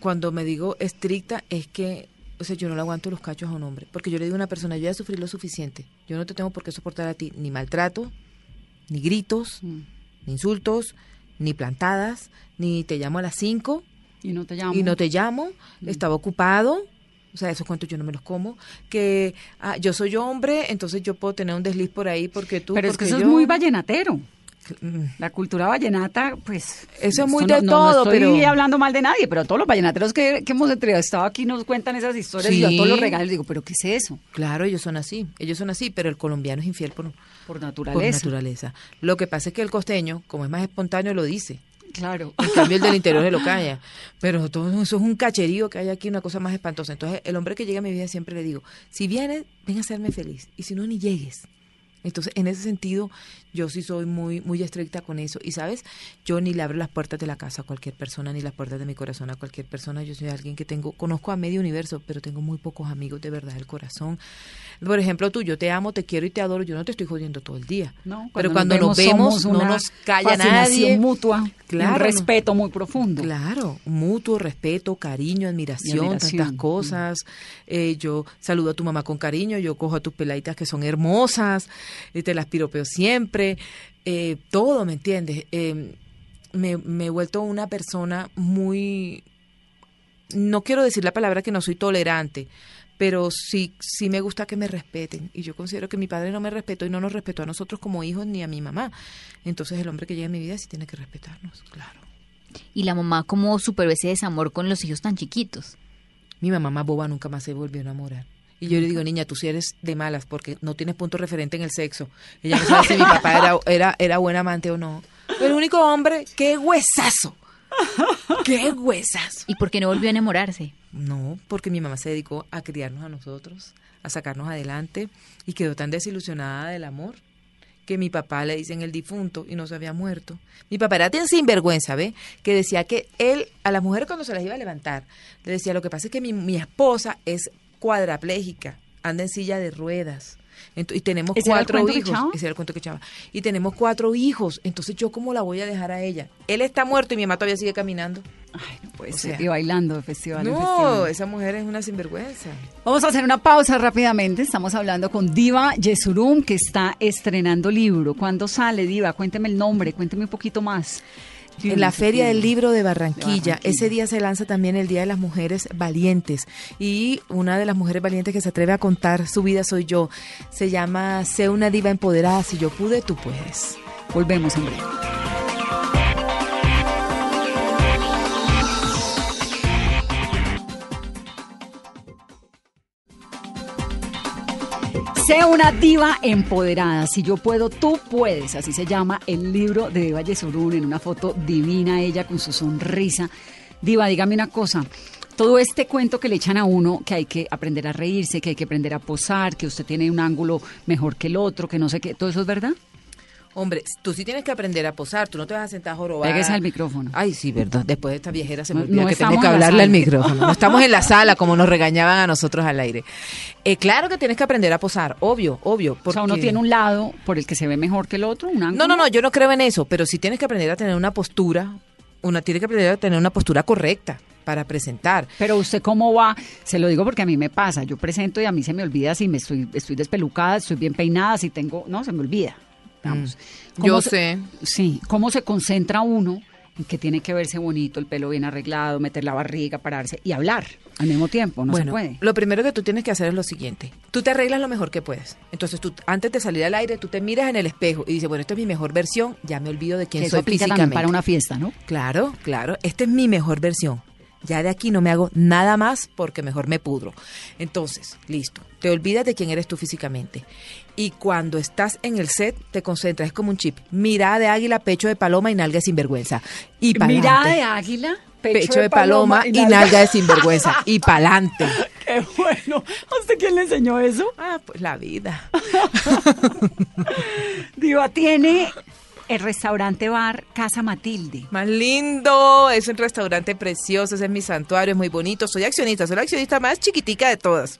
Cuando me digo estricta es que, o sea, yo no le aguanto los cachos a un hombre. Porque yo le digo a una persona, yo ya sufrí lo suficiente. Yo no te tengo por qué soportar a ti ni maltrato, ni gritos, Mm. ni insultos, ni plantadas, ni te llamo a las 5 Y no te llamo. y no te llamo, estaba ocupado, o sea, esos cuentos yo no me los como, que ah, yo soy hombre, entonces yo puedo tener un desliz por ahí porque tú... Pero es que eso yo- es muy vallenatero. Mm, La cultura vallenata, pues... Eso es muy no- de no- todo, No estoy pero- hablando mal de nadie, pero todos los vallenateros que, que hemos entrevistado aquí nos cuentan esas historias y yo a todos los regalos digo, ¿pero qué es eso? Claro, ellos son así, ellos son así, pero el colombiano es infiel por, Por por naturaleza. naturaleza. Lo que pasa es que el costeño, como es más espontáneo, lo dice. Claro. En cambio, el del interior se lo calla. Pero todo eso es un cacherío que hay aquí, una cosa más espantosa. Entonces, el hombre que llega a mi vida siempre le digo, si vienes, ven a hacerme feliz. Y si no, ni llegues. Entonces, en ese sentido, yo sí soy muy, muy estricta con eso. Y sabes, yo ni le abro las puertas de la casa a cualquier persona, ni las puertas de mi corazón a cualquier persona. Yo soy alguien que tengo, conozco a medio universo, pero tengo muy pocos amigos de verdad del corazón. Por ejemplo, tú, yo te amo, te quiero y te adoro. Yo no te estoy jodiendo todo el día. No, pero cuando nos vemos, no nos calla nadie. mutua, Claro, un respeto muy profundo. Claro, mutuo respeto, cariño, admiración, admiración, tantas cosas. Eh, yo saludo a tu mamá con cariño, yo cojo a tus peladitas que son hermosas, y te las piropeo siempre, eh, todo, ¿me entiendes? Eh, me, me he vuelto una persona muy, no quiero decir la palabra que no soy tolerante, pero sí, sí me gusta que me respeten. Y yo considero que mi padre no me respetó y no nos respetó a nosotros como hijos ni a mi mamá. Entonces el hombre que llega a mi vida sí tiene que respetarnos, claro. Y la mamá, ¿cómo superó ese desamor con los hijos tan chiquitos? Mi mamá más boba nunca más se volvió a enamorar. Y yo le digo, niña, tú sí eres de malas porque no tienes punto referente en el sexo. Ella no sabe si mi papá era, era, era buen amante o no. El único hombre, qué huesazo. Qué huesazo. ¿Y por qué no volvió a enamorarse? No, porque mi mamá se dedicó a criarnos a nosotros, a sacarnos adelante y quedó tan desilusionada del amor que mi papá le dicen el difunto y no se había muerto. Mi papá era tan sinvergüenza, ¿ve? Que decía que él, a las mujeres cuando se las iba a levantar, le decía, lo que pasa es que mi, mi esposa es cuadraplégica, anda en silla de ruedas. Y tenemos ¿Ese era el cuatro hijos. Ese era el cuento que echaba. Y tenemos cuatro hijos. Entonces, ¿yo cómo la voy a dejar a ella? Él está muerto y mi mamá todavía sigue caminando. Ay, no puede O ser. sea, y bailando de festival No, festival. esa mujer es una sinvergüenza. Vamos a hacer una pausa rápidamente. Estamos hablando con Diva Yesurum, que está estrenando libro. ¿Cuándo sale, Diva? Cuénteme el nombre, cuénteme un poquito más. En la Feria del. Libro de Barranquilla. De Barranquilla. Ese día se lanza también el Día de las Mujeres Valientes. Y una de las mujeres valientes que se atreve a contar su vida soy yo. Se llama Sé una diva empoderada. Si yo pude, tú puedes. Volvemos en breve. Sé una diva empoderada. Si yo puedo, tú puedes. Así se llama el libro de Yesurún en una foto divina ella con su sonrisa. Diva, dígame una cosa. Todo este cuento que le echan a uno, que hay que aprender a reírse, que hay que aprender a posar, que usted tiene un ángulo mejor que el otro, que no sé qué, ¿todo eso es verdad? Hombre, tú sí tienes que aprender a posar. Tú no te vas a sentar jorobada. Pégese al micrófono. Ay, sí, verdad. Después de esta viejera se me No- olvida no que tengo que hablarle al micrófono. No estamos en la sala como nos regañaban a nosotros al aire. Eh, claro que tienes que aprender a posar. Obvio, obvio. O sea, uno porque- tiene un lado por el que se ve mejor que el otro, un ángulo. No, no, no, yo no creo en eso, pero sí tienes que aprender a tener una postura, una tiene que aprender a tener una postura correcta para presentar. Pero usted cómo va, se lo digo porque a mí me pasa, yo presento y a mí se me olvida si me estoy, estoy despelucada, estoy bien peinada, si tengo, no, se me olvida. Vamos. Mm. Yo ¿Cómo se- sé. Sí, cómo se concentra uno en que tiene que verse bonito, el pelo bien arreglado, meter la barriga, pararse y hablar al mismo tiempo, no bueno, se puede. lo primero que tú tienes que hacer es lo siguiente. Tú te arreglas lo mejor que puedes. Entonces tú, antes de salir al aire, tú te miras en el espejo y dices, bueno, esta es mi mejor versión, ya me olvido de Que quién eso soy aplica también físicamente. para una fiesta, ¿no? Claro, claro, esta es mi mejor versión. Ya de aquí no me hago nada más porque mejor me pudro. Entonces, listo. Te olvidas de quién eres tú físicamente. Y cuando estás en el set, te concentras. Es como un chip. Mirada de águila, pecho de paloma y nalga de sinvergüenza. Y Mirada de águila, pecho, de paloma, y nalga de sinvergüenza. y pa'lante. Qué bueno. ¿A usted quién le enseñó eso? Ah, pues la vida. Diva tiene el restaurante bar Casa Matilde. Más lindo, es un restaurante precioso, ese es mi santuario, es muy bonito. Soy accionista, soy la accionista más chiquitica de todas.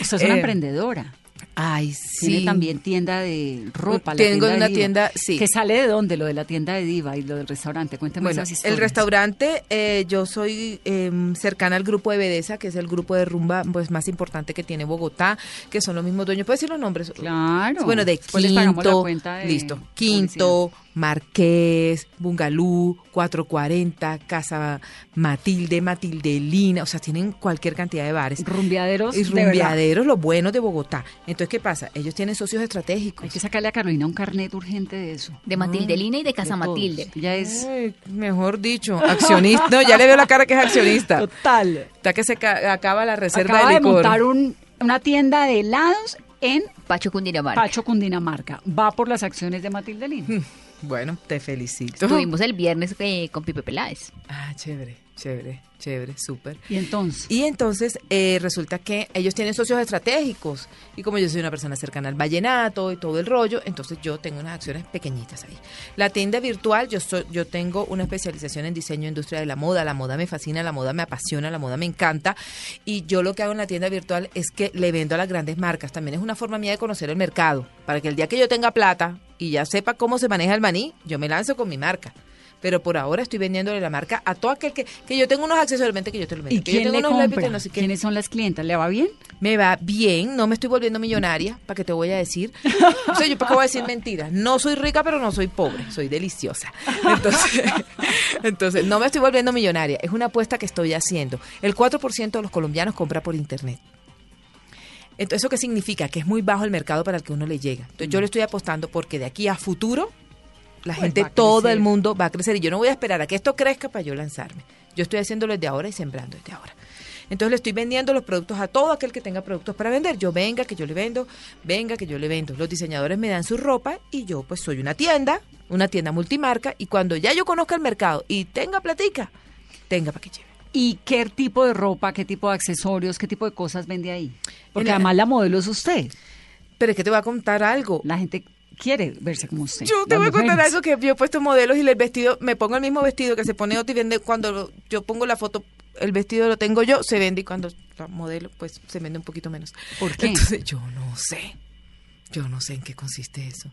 Usted es una Eh, emprendedora. Ay, Tiene sí. también tienda de ropa. la Tengo de una tienda, sí. ¿Que sale de dónde? Lo de la tienda de Diva y lo del restaurante. Cuéntame Bueno, esas el restaurante, eh, yo soy eh, cercana al grupo de Bedesa, que es el grupo de rumba pues más importante que tiene Bogotá, que son los mismos dueños. ¿Puedes decir los nombres? Claro. Bueno, de les pagamos la Quinto, cuenta de listo. Quinto, Marqués, Bungalú, 440, Casa Matilde, Matildelina, o sea, tienen cualquier cantidad de bares. Rumbeaderos. Y de verdad. rumbeaderos, los buenos de Bogotá. Entonces, ¿qué pasa? Ellos tienen socios estratégicos. Hay que sacarle a Carolina un carnet urgente de eso. De Matildelina y de Casa De. Matilde. Ya es Ay, mejor dicho, accionista. No, ya le veo la cara que es accionista. total. Está que se ca- acaba la reserva Acaba de de licor. montar un- una tienda de helados en Pacho Cundinamarca. Pacho, Cundinamarca. Va por las acciones de Matilde Lina. Bueno, te felicito. Estuvimos el viernes eh, con Pipe Peláez. Ah, chévere, chévere, chévere, súper. Y entonces, Y entonces eh, resulta que ellos tienen socios estratégicos. Y como yo soy una persona cercana al vallenato y todo el rollo, entonces yo tengo unas acciones pequeñitas ahí. La tienda virtual, yo, soy, yo tengo una especialización en diseño e industria de la moda. La moda me fascina, la moda me apasiona, la moda me encanta. Y yo lo que hago en la tienda virtual es que le vendo a las grandes marcas. También es una forma mía de conocer el mercado. Para que el día que yo tenga plata y ya sepa cómo se maneja el maní, yo me lanzo con mi marca. Pero por ahora estoy vendiéndole la marca a todo aquel que, que yo tengo unos accesorios, que yo te lo vendo. ¿y que yo tengo le unos lápices, compra? no sé qué. ¿Quiénes son las clientas? ¿Le va bien? Me va bien, no me estoy volviendo millonaria, para que te voy a decir. O sea, yo para qué voy a decir mentiras. No soy rica, pero no soy pobre, soy deliciosa. Entonces, entonces, no me estoy volviendo millonaria, es una apuesta que estoy haciendo. El 4% de los colombianos compra por internet. Entonces, ¿eso qué significa? Que es muy bajo el mercado para el que uno le llega. Entonces, yo le estoy apostando porque de aquí a futuro, la Pues gente, todo el mundo va a crecer. Y yo no voy a esperar a que esto crezca para yo lanzarme. Yo estoy haciéndolo desde ahora y sembrando desde ahora. Entonces le estoy vendiendo los productos a todo aquel que tenga productos para vender. Yo venga, que yo le vendo, venga, que yo le vendo. Los diseñadores me dan su ropa y yo pues soy una tienda, una tienda multimarca y cuando ya yo conozca el mercado y tenga platica, tenga para que lleve. ¿Y qué tipo de ropa, qué tipo de accesorios, qué tipo de cosas vende ahí? Porque la- además la modelo es usted. Pero es que te voy a contar algo. La gente quiere verse como usted. Yo te voy a contar algo que yo he puesto modelos y el vestido, me pongo el mismo vestido que se pone otro y vende cuando yo pongo la foto, el vestido lo tengo yo, se vende y cuando la modelo, pues se vende un poquito menos. ¿Por qué? Entonces yo no sé, yo no sé en qué consiste eso,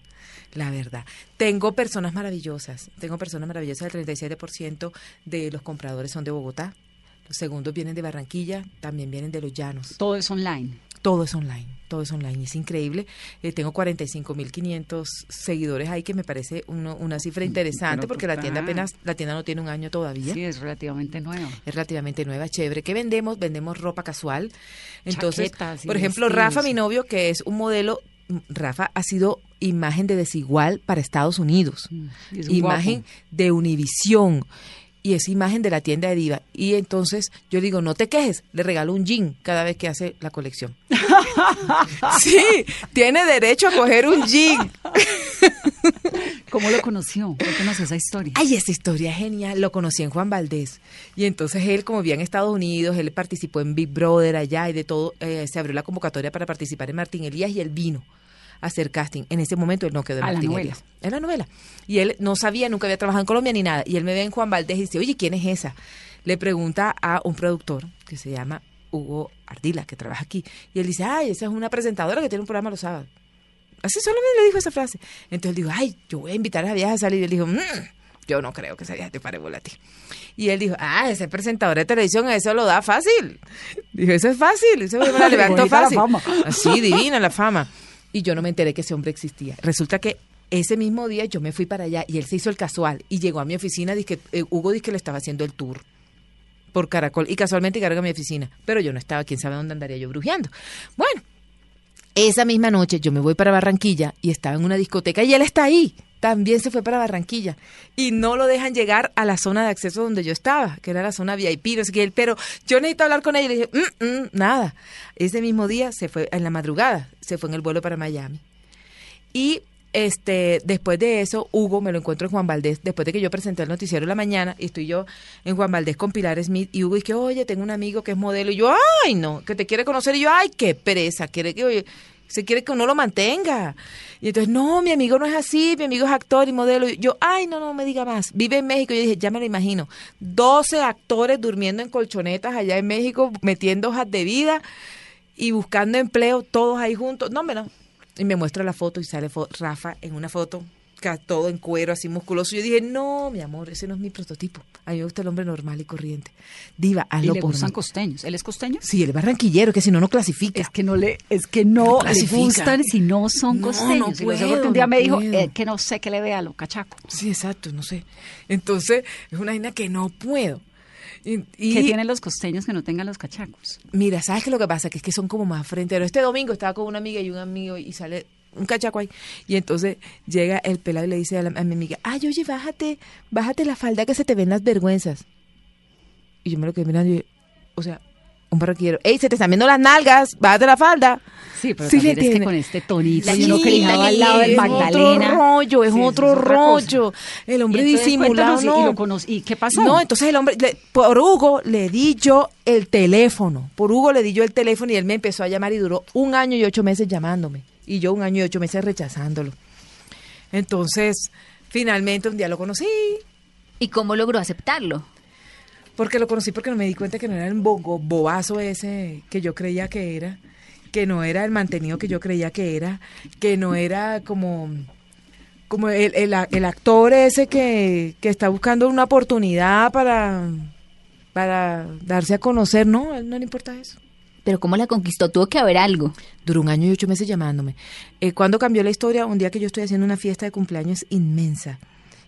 la verdad. Tengo personas maravillosas, tengo personas maravillosas, el 37% de los compradores son de Bogotá, los segundos vienen de Barranquilla, también vienen de los llanos. Todo es online. Todo es online, todo es online, es increíble. Eh, tengo 45.500 seguidores ahí, que me parece uno- una cifra interesante, pero porque la tienda apenas, la tienda no tiene un año todavía. Sí, es relativamente nueva. Es relativamente nueva, chévere. ¿Qué vendemos? Vendemos ropa casual. Entonces, Chaquetas por ejemplo, vestidos. Rafa, mi novio, que es un modelo, mm, Rafa ha sido imagen de desigual para Estados Unidos. Mm, es imagen guapo. de Univisión. Y es imagen de la tienda de Diva. Y entonces yo digo, no te quejes, le regalo un jean cada vez que hace la colección. sí, tiene derecho a coger un jean. ¿Cómo lo conoció? Cuéntanos esa historia. Ay, esa historia es genial. Lo conocí en Juan Valdés. Y entonces él, como vivía en Estados Unidos, él participó en Big Brother allá y de todo. eh, se abrió la convocatoria para participar en Martín Elías y él vino hacer casting. En ese momento él no quedó en A la novela. En la novela. Y él no sabía, nunca había trabajado en Colombia ni nada. Y él me ve en Juan Valdés y dice, oye, ¿quién es esa? Le pregunta a un productor que se llama Hugo Ardila, que trabaja aquí. Y él dice, ay, esa es una presentadora que tiene un programa los sábados. Así solamente le dijo esa frase. Entonces él dijo, ay, yo voy a invitar a esa vieja a salir. Y él dijo, "Mm, yo no creo que esa vieja te pare bola a ti. Y él dijo, ah, ese presentador de televisión, eso lo da fácil. Dijo, eso es fácil, eso me la levanto fácil. fama. Así, divina la fama. Y yo no me enteré que ese hombre existía. Resulta que ese mismo día yo me fui para allá y él se hizo el casual y llegó a mi oficina, eh, Hugo dice que le estaba haciendo el tour por Caracol y casualmente carga mi oficina, pero yo no estaba, quién sabe dónde andaría yo brujeando. Bueno, Esa misma noche yo me voy para Barranquilla y estaba en una discoteca y él está ahí. También se fue para Barranquilla y no lo dejan llegar a la zona de acceso donde yo estaba, que era la zona VIP. No sé qué, él, pero yo necesito hablar con ella y le dije, "Mm, mm, nada. Ese mismo día se fue, en la madrugada, se fue en el vuelo para Miami. Y este, después de eso, Hugo me lo encuentro en Juan Valdés, después de que yo presenté el noticiero en la mañana, y estoy yo en Juan Valdés con Pilar Smith, y Hugo dice, oye, tengo un amigo que es modelo, y yo, ay, no, que te quiere conocer, y yo, ay, qué pereza, quiere que, oye, se quiere que uno lo mantenga. Y entonces, no, mi amigo no es así, mi amigo es actor y modelo. Y yo, ay, no, no me diga más. Vive en México. Y yo dije, ya me lo imagino. 12 actores durmiendo en colchonetas allá en México, metiendo hojas de vida y buscando empleo, todos ahí juntos. No, no. Y me muestra la foto y sale fo- Rafa en una foto, todo en cuero, así musculoso. Yo dije, no, mi amor, ese no es mi prototipo. A mí me gusta el hombre normal y corriente. Diva, Y hazlo le por gustan mí. costeños. ¿Él es costeño? Sí, el barranquillero, que si no, no clasifica. Es que no le, es que no, No le gustan si no son No, costeños. no Y sé puedo, porque un día no me dijo eh, que no sé qué le vea a lo cachaco. Sí, exacto, no sé. Entonces, es una vaina que no puedo. Y, y- ¿Qué tienen los costeños que no tengan los cachacos? Mira, ¿sabes qué es lo que pasa? Que es que son como más fronteros. Este domingo estaba con una amiga y un amigo y sale un cachaco ahí. Y entonces llega el pelado y le dice a, la- a mi amiga, ay, oye, bájate, bájate la falda que se te ven las vergüenzas. Y yo me lo quedé mirando y, o sea, un barraquero, ey, se te están viendo las nalgas, bájate la falda. Sí, pero Sí, también le es que con este tonito La y uno que al lado del es Magdalena. otro rollo, es Sí, otro rollo. El hombre disimulado, no. y lo conocí- ¿y qué pasó? No, entonces el hombre, le- por Hugo le di yo el teléfono. Por Hugo le di yo el teléfono y él me empezó a llamar y duró un año y ocho meses llamándome. Y yo un año y ocho meses rechazándolo. Entonces, finalmente un día lo conocí. ¿Y cómo logró aceptarlo? Porque lo conocí porque no me di cuenta que no era el bogo, bobazo ese que yo creía que era, que no era el mantenido que yo creía que era, que no era como, como el, el, el actor ese que, que está buscando una oportunidad para, para darse a conocer, no, a él no le importa eso. Pero ¿cómo la conquistó? Tuvo que haber algo. Duró un año y ocho meses llamándome. Eh, cuando cambió la historia, un día que yo estoy haciendo una fiesta de cumpleaños inmensa.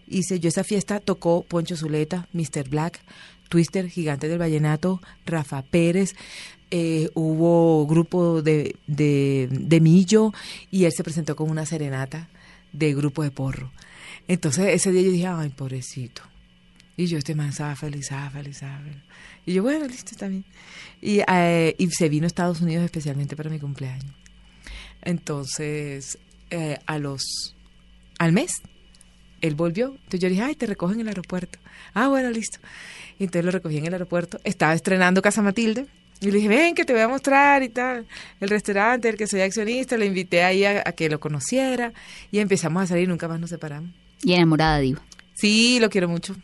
Hice yo esa fiesta, tocó Poncho Zuleta, Mr. Black, Twister, Gigante del Vallenato, Rafa Pérez, eh, hubo grupo de, de, de Millo y él se presentó con una serenata de grupo de porro. Entonces ese día yo dije, ay, pobrecito. Y yo, este man estaba feliz, estaba feliz. Y yo, bueno, listo, está bien. Y, eh, y se vino a Estados Unidos especialmente para mi cumpleaños. Entonces, eh, a los, al mes, él volvió. Entonces yo dije, ay, te recojo en el aeropuerto. Ah, bueno, listo. Entonces lo recogí en el aeropuerto. Estaba estrenando Casa Matilde. Y le dije, ven, que te voy a mostrar y tal. El restaurante, el que soy accionista. Le invité ahí a, a que lo conociera. Y empezamos a salir, nunca más nos separamos. Y enamorada, digo. Sí, lo quiero mucho.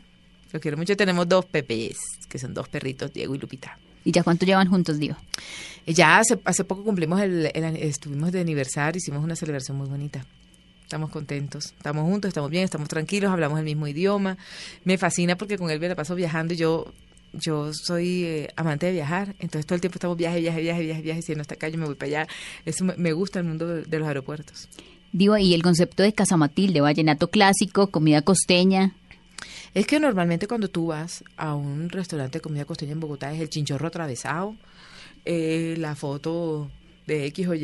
Lo quiero mucho. Tenemos dos pepes, que son dos perritos, Diego y Lupita. ¿Y ya cuánto llevan juntos, digo? Ya hace, hace poco cumplimos el, el- estuvimos de aniversario, hicimos una celebración muy bonita. Estamos contentos, estamos juntos, estamos bien, estamos tranquilos, hablamos el mismo idioma. Me fascina porque con él me la paso viajando y yo yo soy eh, amante de viajar, entonces todo el tiempo estamos viaje, viaje, viaje, viaje, viaje, si no está acá yo me voy para allá. Eso me, me gusta el mundo de, de los aeropuertos. Digo, y el concepto de Casa Matilde, vallenato clásico, comida costeña. Es que normalmente cuando tú vas a un restaurante de comida costeña en Bogotá es el chinchorro atravesado, eh, la foto de X o Y.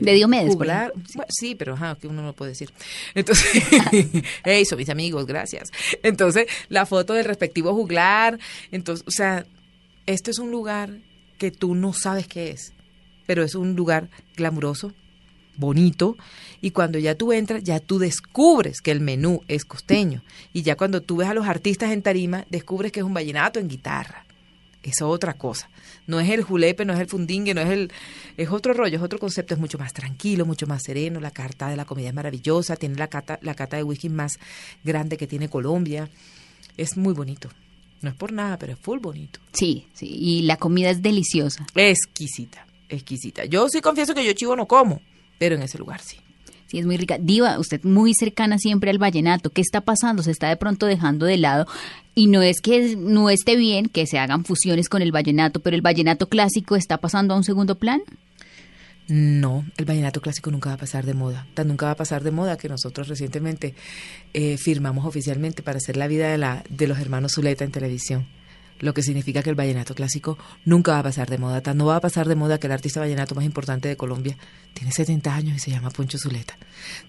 De Diomedes, por ejemplo. Sí, pero ajá, que uno no puede decir. Entonces, hey, son mis amigos, gracias. Entonces, la foto del respectivo juglar. Entonces, o sea, este es un lugar que tú no sabes qué es, pero es un lugar glamuroso, bonito, y cuando ya tú entras, ya tú descubres que el menú es costeño, y ya cuando tú ves a los artistas en tarima, descubres que es un vallenato en guitarra. Es otra cosa. No es el julepe, no es el fundingue, no es el... Es otro rollo, es otro concepto, es mucho más tranquilo, mucho más sereno. La carta de la comida es maravillosa, tiene la cata, la cata de whisky más grande que tiene Colombia. Es muy bonito. No es por nada, pero es full bonito. Sí, sí, y la comida es deliciosa. Exquisita, exquisita. Yo sí confieso que yo chivo no como, pero en ese lugar sí. Sí, es muy rica. Diva, usted muy cercana siempre al vallenato. ¿Qué está pasando? Se está de pronto dejando de lado. Y no es que no esté bien que se hagan fusiones con el vallenato, pero el vallenato clásico está pasando a un segundo plan. No, el vallenato clásico nunca va a pasar de moda. Tan nunca va a pasar de moda que nosotros recientemente eh, firmamos oficialmente para hacer la vida de, la, de los hermanos Zuleta en televisión. Lo que significa que el vallenato clásico nunca va a pasar de moda. Tan no va a pasar de moda que el artista vallenato más importante de Colombia tiene 70 años y se llama Poncho Zuleta.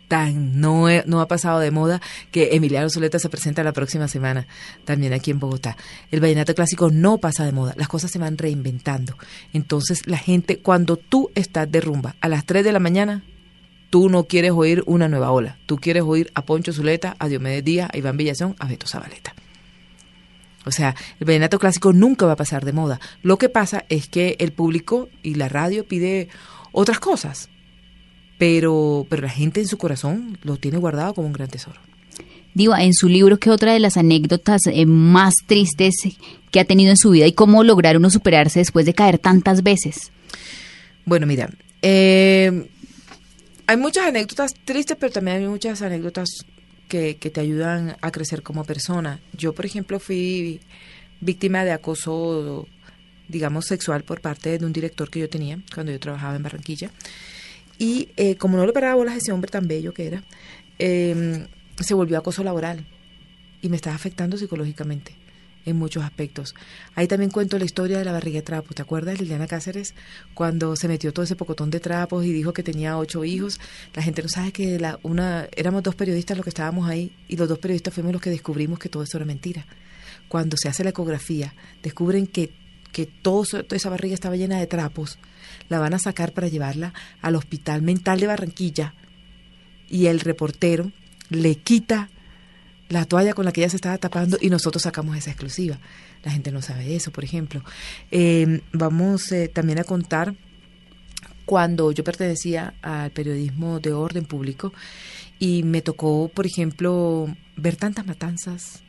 Tan no, no ha pasado de moda que Emiliano Zuleta se presenta la próxima semana, también aquí en Bogotá. El vallenato clásico no pasa de moda, las cosas se van reinventando. Entonces la gente, cuando tú estás de rumba a las 3 de la mañana, tú no quieres oír una nueva ola. Tú quieres oír a Poncho Zuleta, a Diomedes Díaz, a Iván Villazón, a Beto Zabaleta. O sea, el vallenato clásico nunca va a pasar de moda. Lo que pasa es que el público y la radio pide otras cosas. Pero, pero la gente en su corazón lo tiene guardado como un gran tesoro. Diva, en su libro, ¿qué otra de las anécdotas eh, más tristes que ha tenido en su vida y cómo lograr uno superarse después de caer tantas veces? Bueno, mira, eh, hay muchas anécdotas tristes, pero también hay muchas anécdotas que, te ayudan a crecer como persona. Yo, por ejemplo, fui víctima de acoso, digamos, sexual por parte de un director que yo tenía cuando yo trabajaba en Barranquilla. Y eh, como no le paraba bolas a ese hombre tan bello que era, eh, se volvió acoso laboral y me estaba afectando psicológicamente en muchos aspectos. Ahí también cuento la historia de la barriga de trapos. ¿Te acuerdas, Liliana Cáceres? Cuando se metió todo ese pocotón de trapos y dijo que tenía ocho hijos. La gente no sabe que la, una, éramos dos periodistas los que estábamos ahí y los dos periodistas fuimos los que descubrimos que todo eso era mentira. Cuando se hace la ecografía, descubren que, que todo, toda esa barriga estaba llena de trapos. La van a sacar para llevarla al Hospital Mental de Barranquilla y el reportero le quita la toalla con la que ella se estaba tapando y nosotros sacamos esa exclusiva. La gente no sabe eso, por ejemplo. Eh, vamos eh, también a contar cuando yo pertenecía al periodismo de orden público y me tocó, por ejemplo, ver tantas matanzas,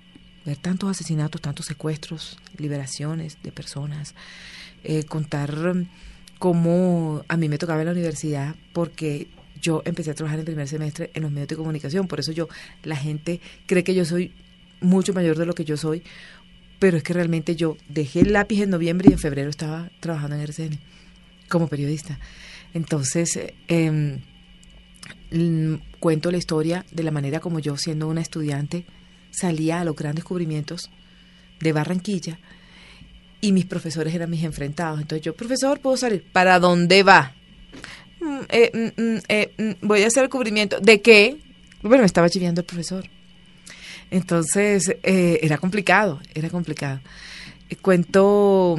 ver tantos asesinatos, tantos secuestros, liberaciones de personas, eh, contar cómo a mí me tocaba en la universidad porque yo empecé a trabajar en primer semestre en los medios de comunicación, por eso yo, la gente cree que yo soy mucho mayor de lo que yo soy, pero es que realmente yo dejé el lápiz en noviembre y en febrero estaba trabajando en RCN como periodista. Entonces, em, mm, cuento la historia de la manera como yo, siendo una estudiante, salía a los grandes descubrimientos de Barranquilla y mis profesores eran mis enfrentados. Entonces yo, profesor, ¿puedo salir? ¿Para dónde va? "Mm, eh, mm, mm, eh, voy a hacer el cubrimiento. ¿De qué? Bueno, me estaba chiviando el profesor. Entonces, eh, era complicado, era complicado. Cuento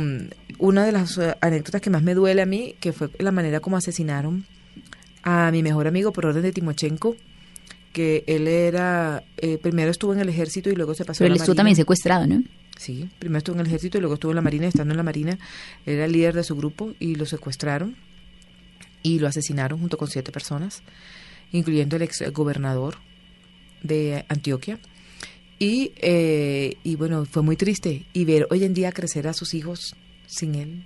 una de las anécdotas que más me duele a mí, que fue la manera como asesinaron a mi mejor amigo por orden de Timochenko, que él era, eh, primero estuvo en el ejército y luego se pasó Pero a él la estuvo marina. también secuestrado, ¿no? Sí, primero estuvo en el ejército y luego estuvo en la marina. Estando en la marina, era el líder de su grupo y lo secuestraron y lo asesinaron junto con siete personas, incluyendo el ex gobernador de Antioquia. Y, eh, y bueno, fue muy triste. Y ver hoy en día crecer a sus hijos sin él,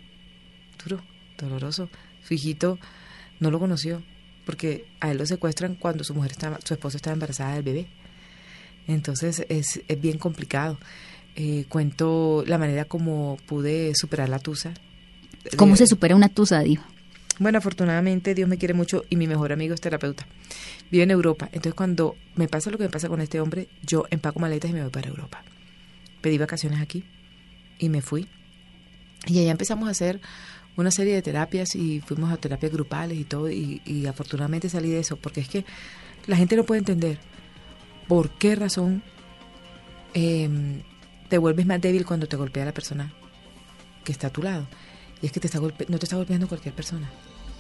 duro, doloroso. Su hijito no lo conoció porque a él lo secuestran cuando su mujer estaba, su esposa estaba embarazada del bebé. Entonces es, es bien complicado. Eh, cuento la manera como pude superar la tusa. ¿Cómo De- se supera una tusa, Diva? Bueno, afortunadamente Dios me quiere mucho y mi mejor amigo es terapeuta. Vive en Europa. Entonces cuando me pasa lo que me pasa con este hombre, yo empaco maletas y me voy para Europa. Pedí vacaciones aquí y me fui. Y allá empezamos a hacer una serie de terapias y fuimos a terapias grupales y todo. Y, afortunadamente salí de eso, porque es que la gente no puede entender por qué razón em, te vuelves más débil cuando te golpea la persona que está a tu lado. Y es que te está golpe- no te está golpeando cualquier persona,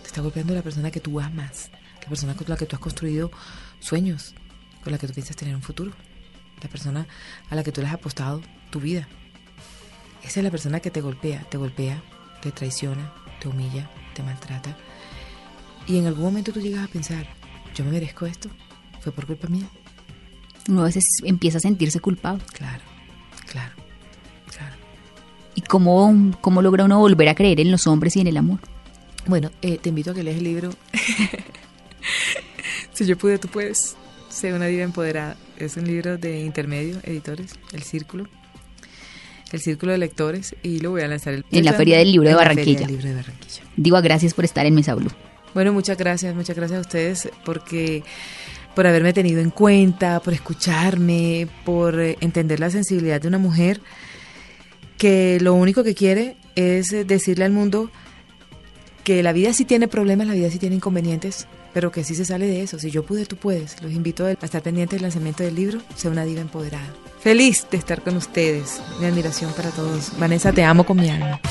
te está golpeando la persona que tú amas, la persona con la que tú has construido sueños, con la que tú piensas tener un futuro, la persona a la que tú le has apostado tu vida. Esa es la persona que te golpea, te golpea, te traiciona, te humilla, te maltrata. Y en algún momento tú llegas a pensar, yo me merezco esto, fue por culpa mía. Uno a veces empieza a sentirse culpable. Claro, claro, claro. ¿Y cómo, cómo logra uno volver a creer en los hombres y en el amor? Bueno, eh, te invito a que leas el libro. si yo pude, tú puedes. Sé una diva empoderada. Es un libro de intermedio, editores, El Círculo. El Círculo de Lectores. Y lo voy a lanzar el En la Feria del Libro de en la Feria Barranquilla. del Libro de Barranquilla. Diva, gracias por estar en Mesa Blue. Bueno, muchas gracias, muchas gracias a ustedes porque por haberme tenido en cuenta, por escucharme, por eh, entender la sensibilidad de una mujer que lo único que quiere es eh, decirle al mundo que la vida sí tiene problemas, la vida sí tiene inconvenientes, pero que sí se sale de eso. Si yo pude, tú puedes. Los invito a estar pendientes del lanzamiento del libro, Sea una diva empoderada. Feliz de estar con ustedes. Mi admiración para todos. Vanessa, te amo con mi alma.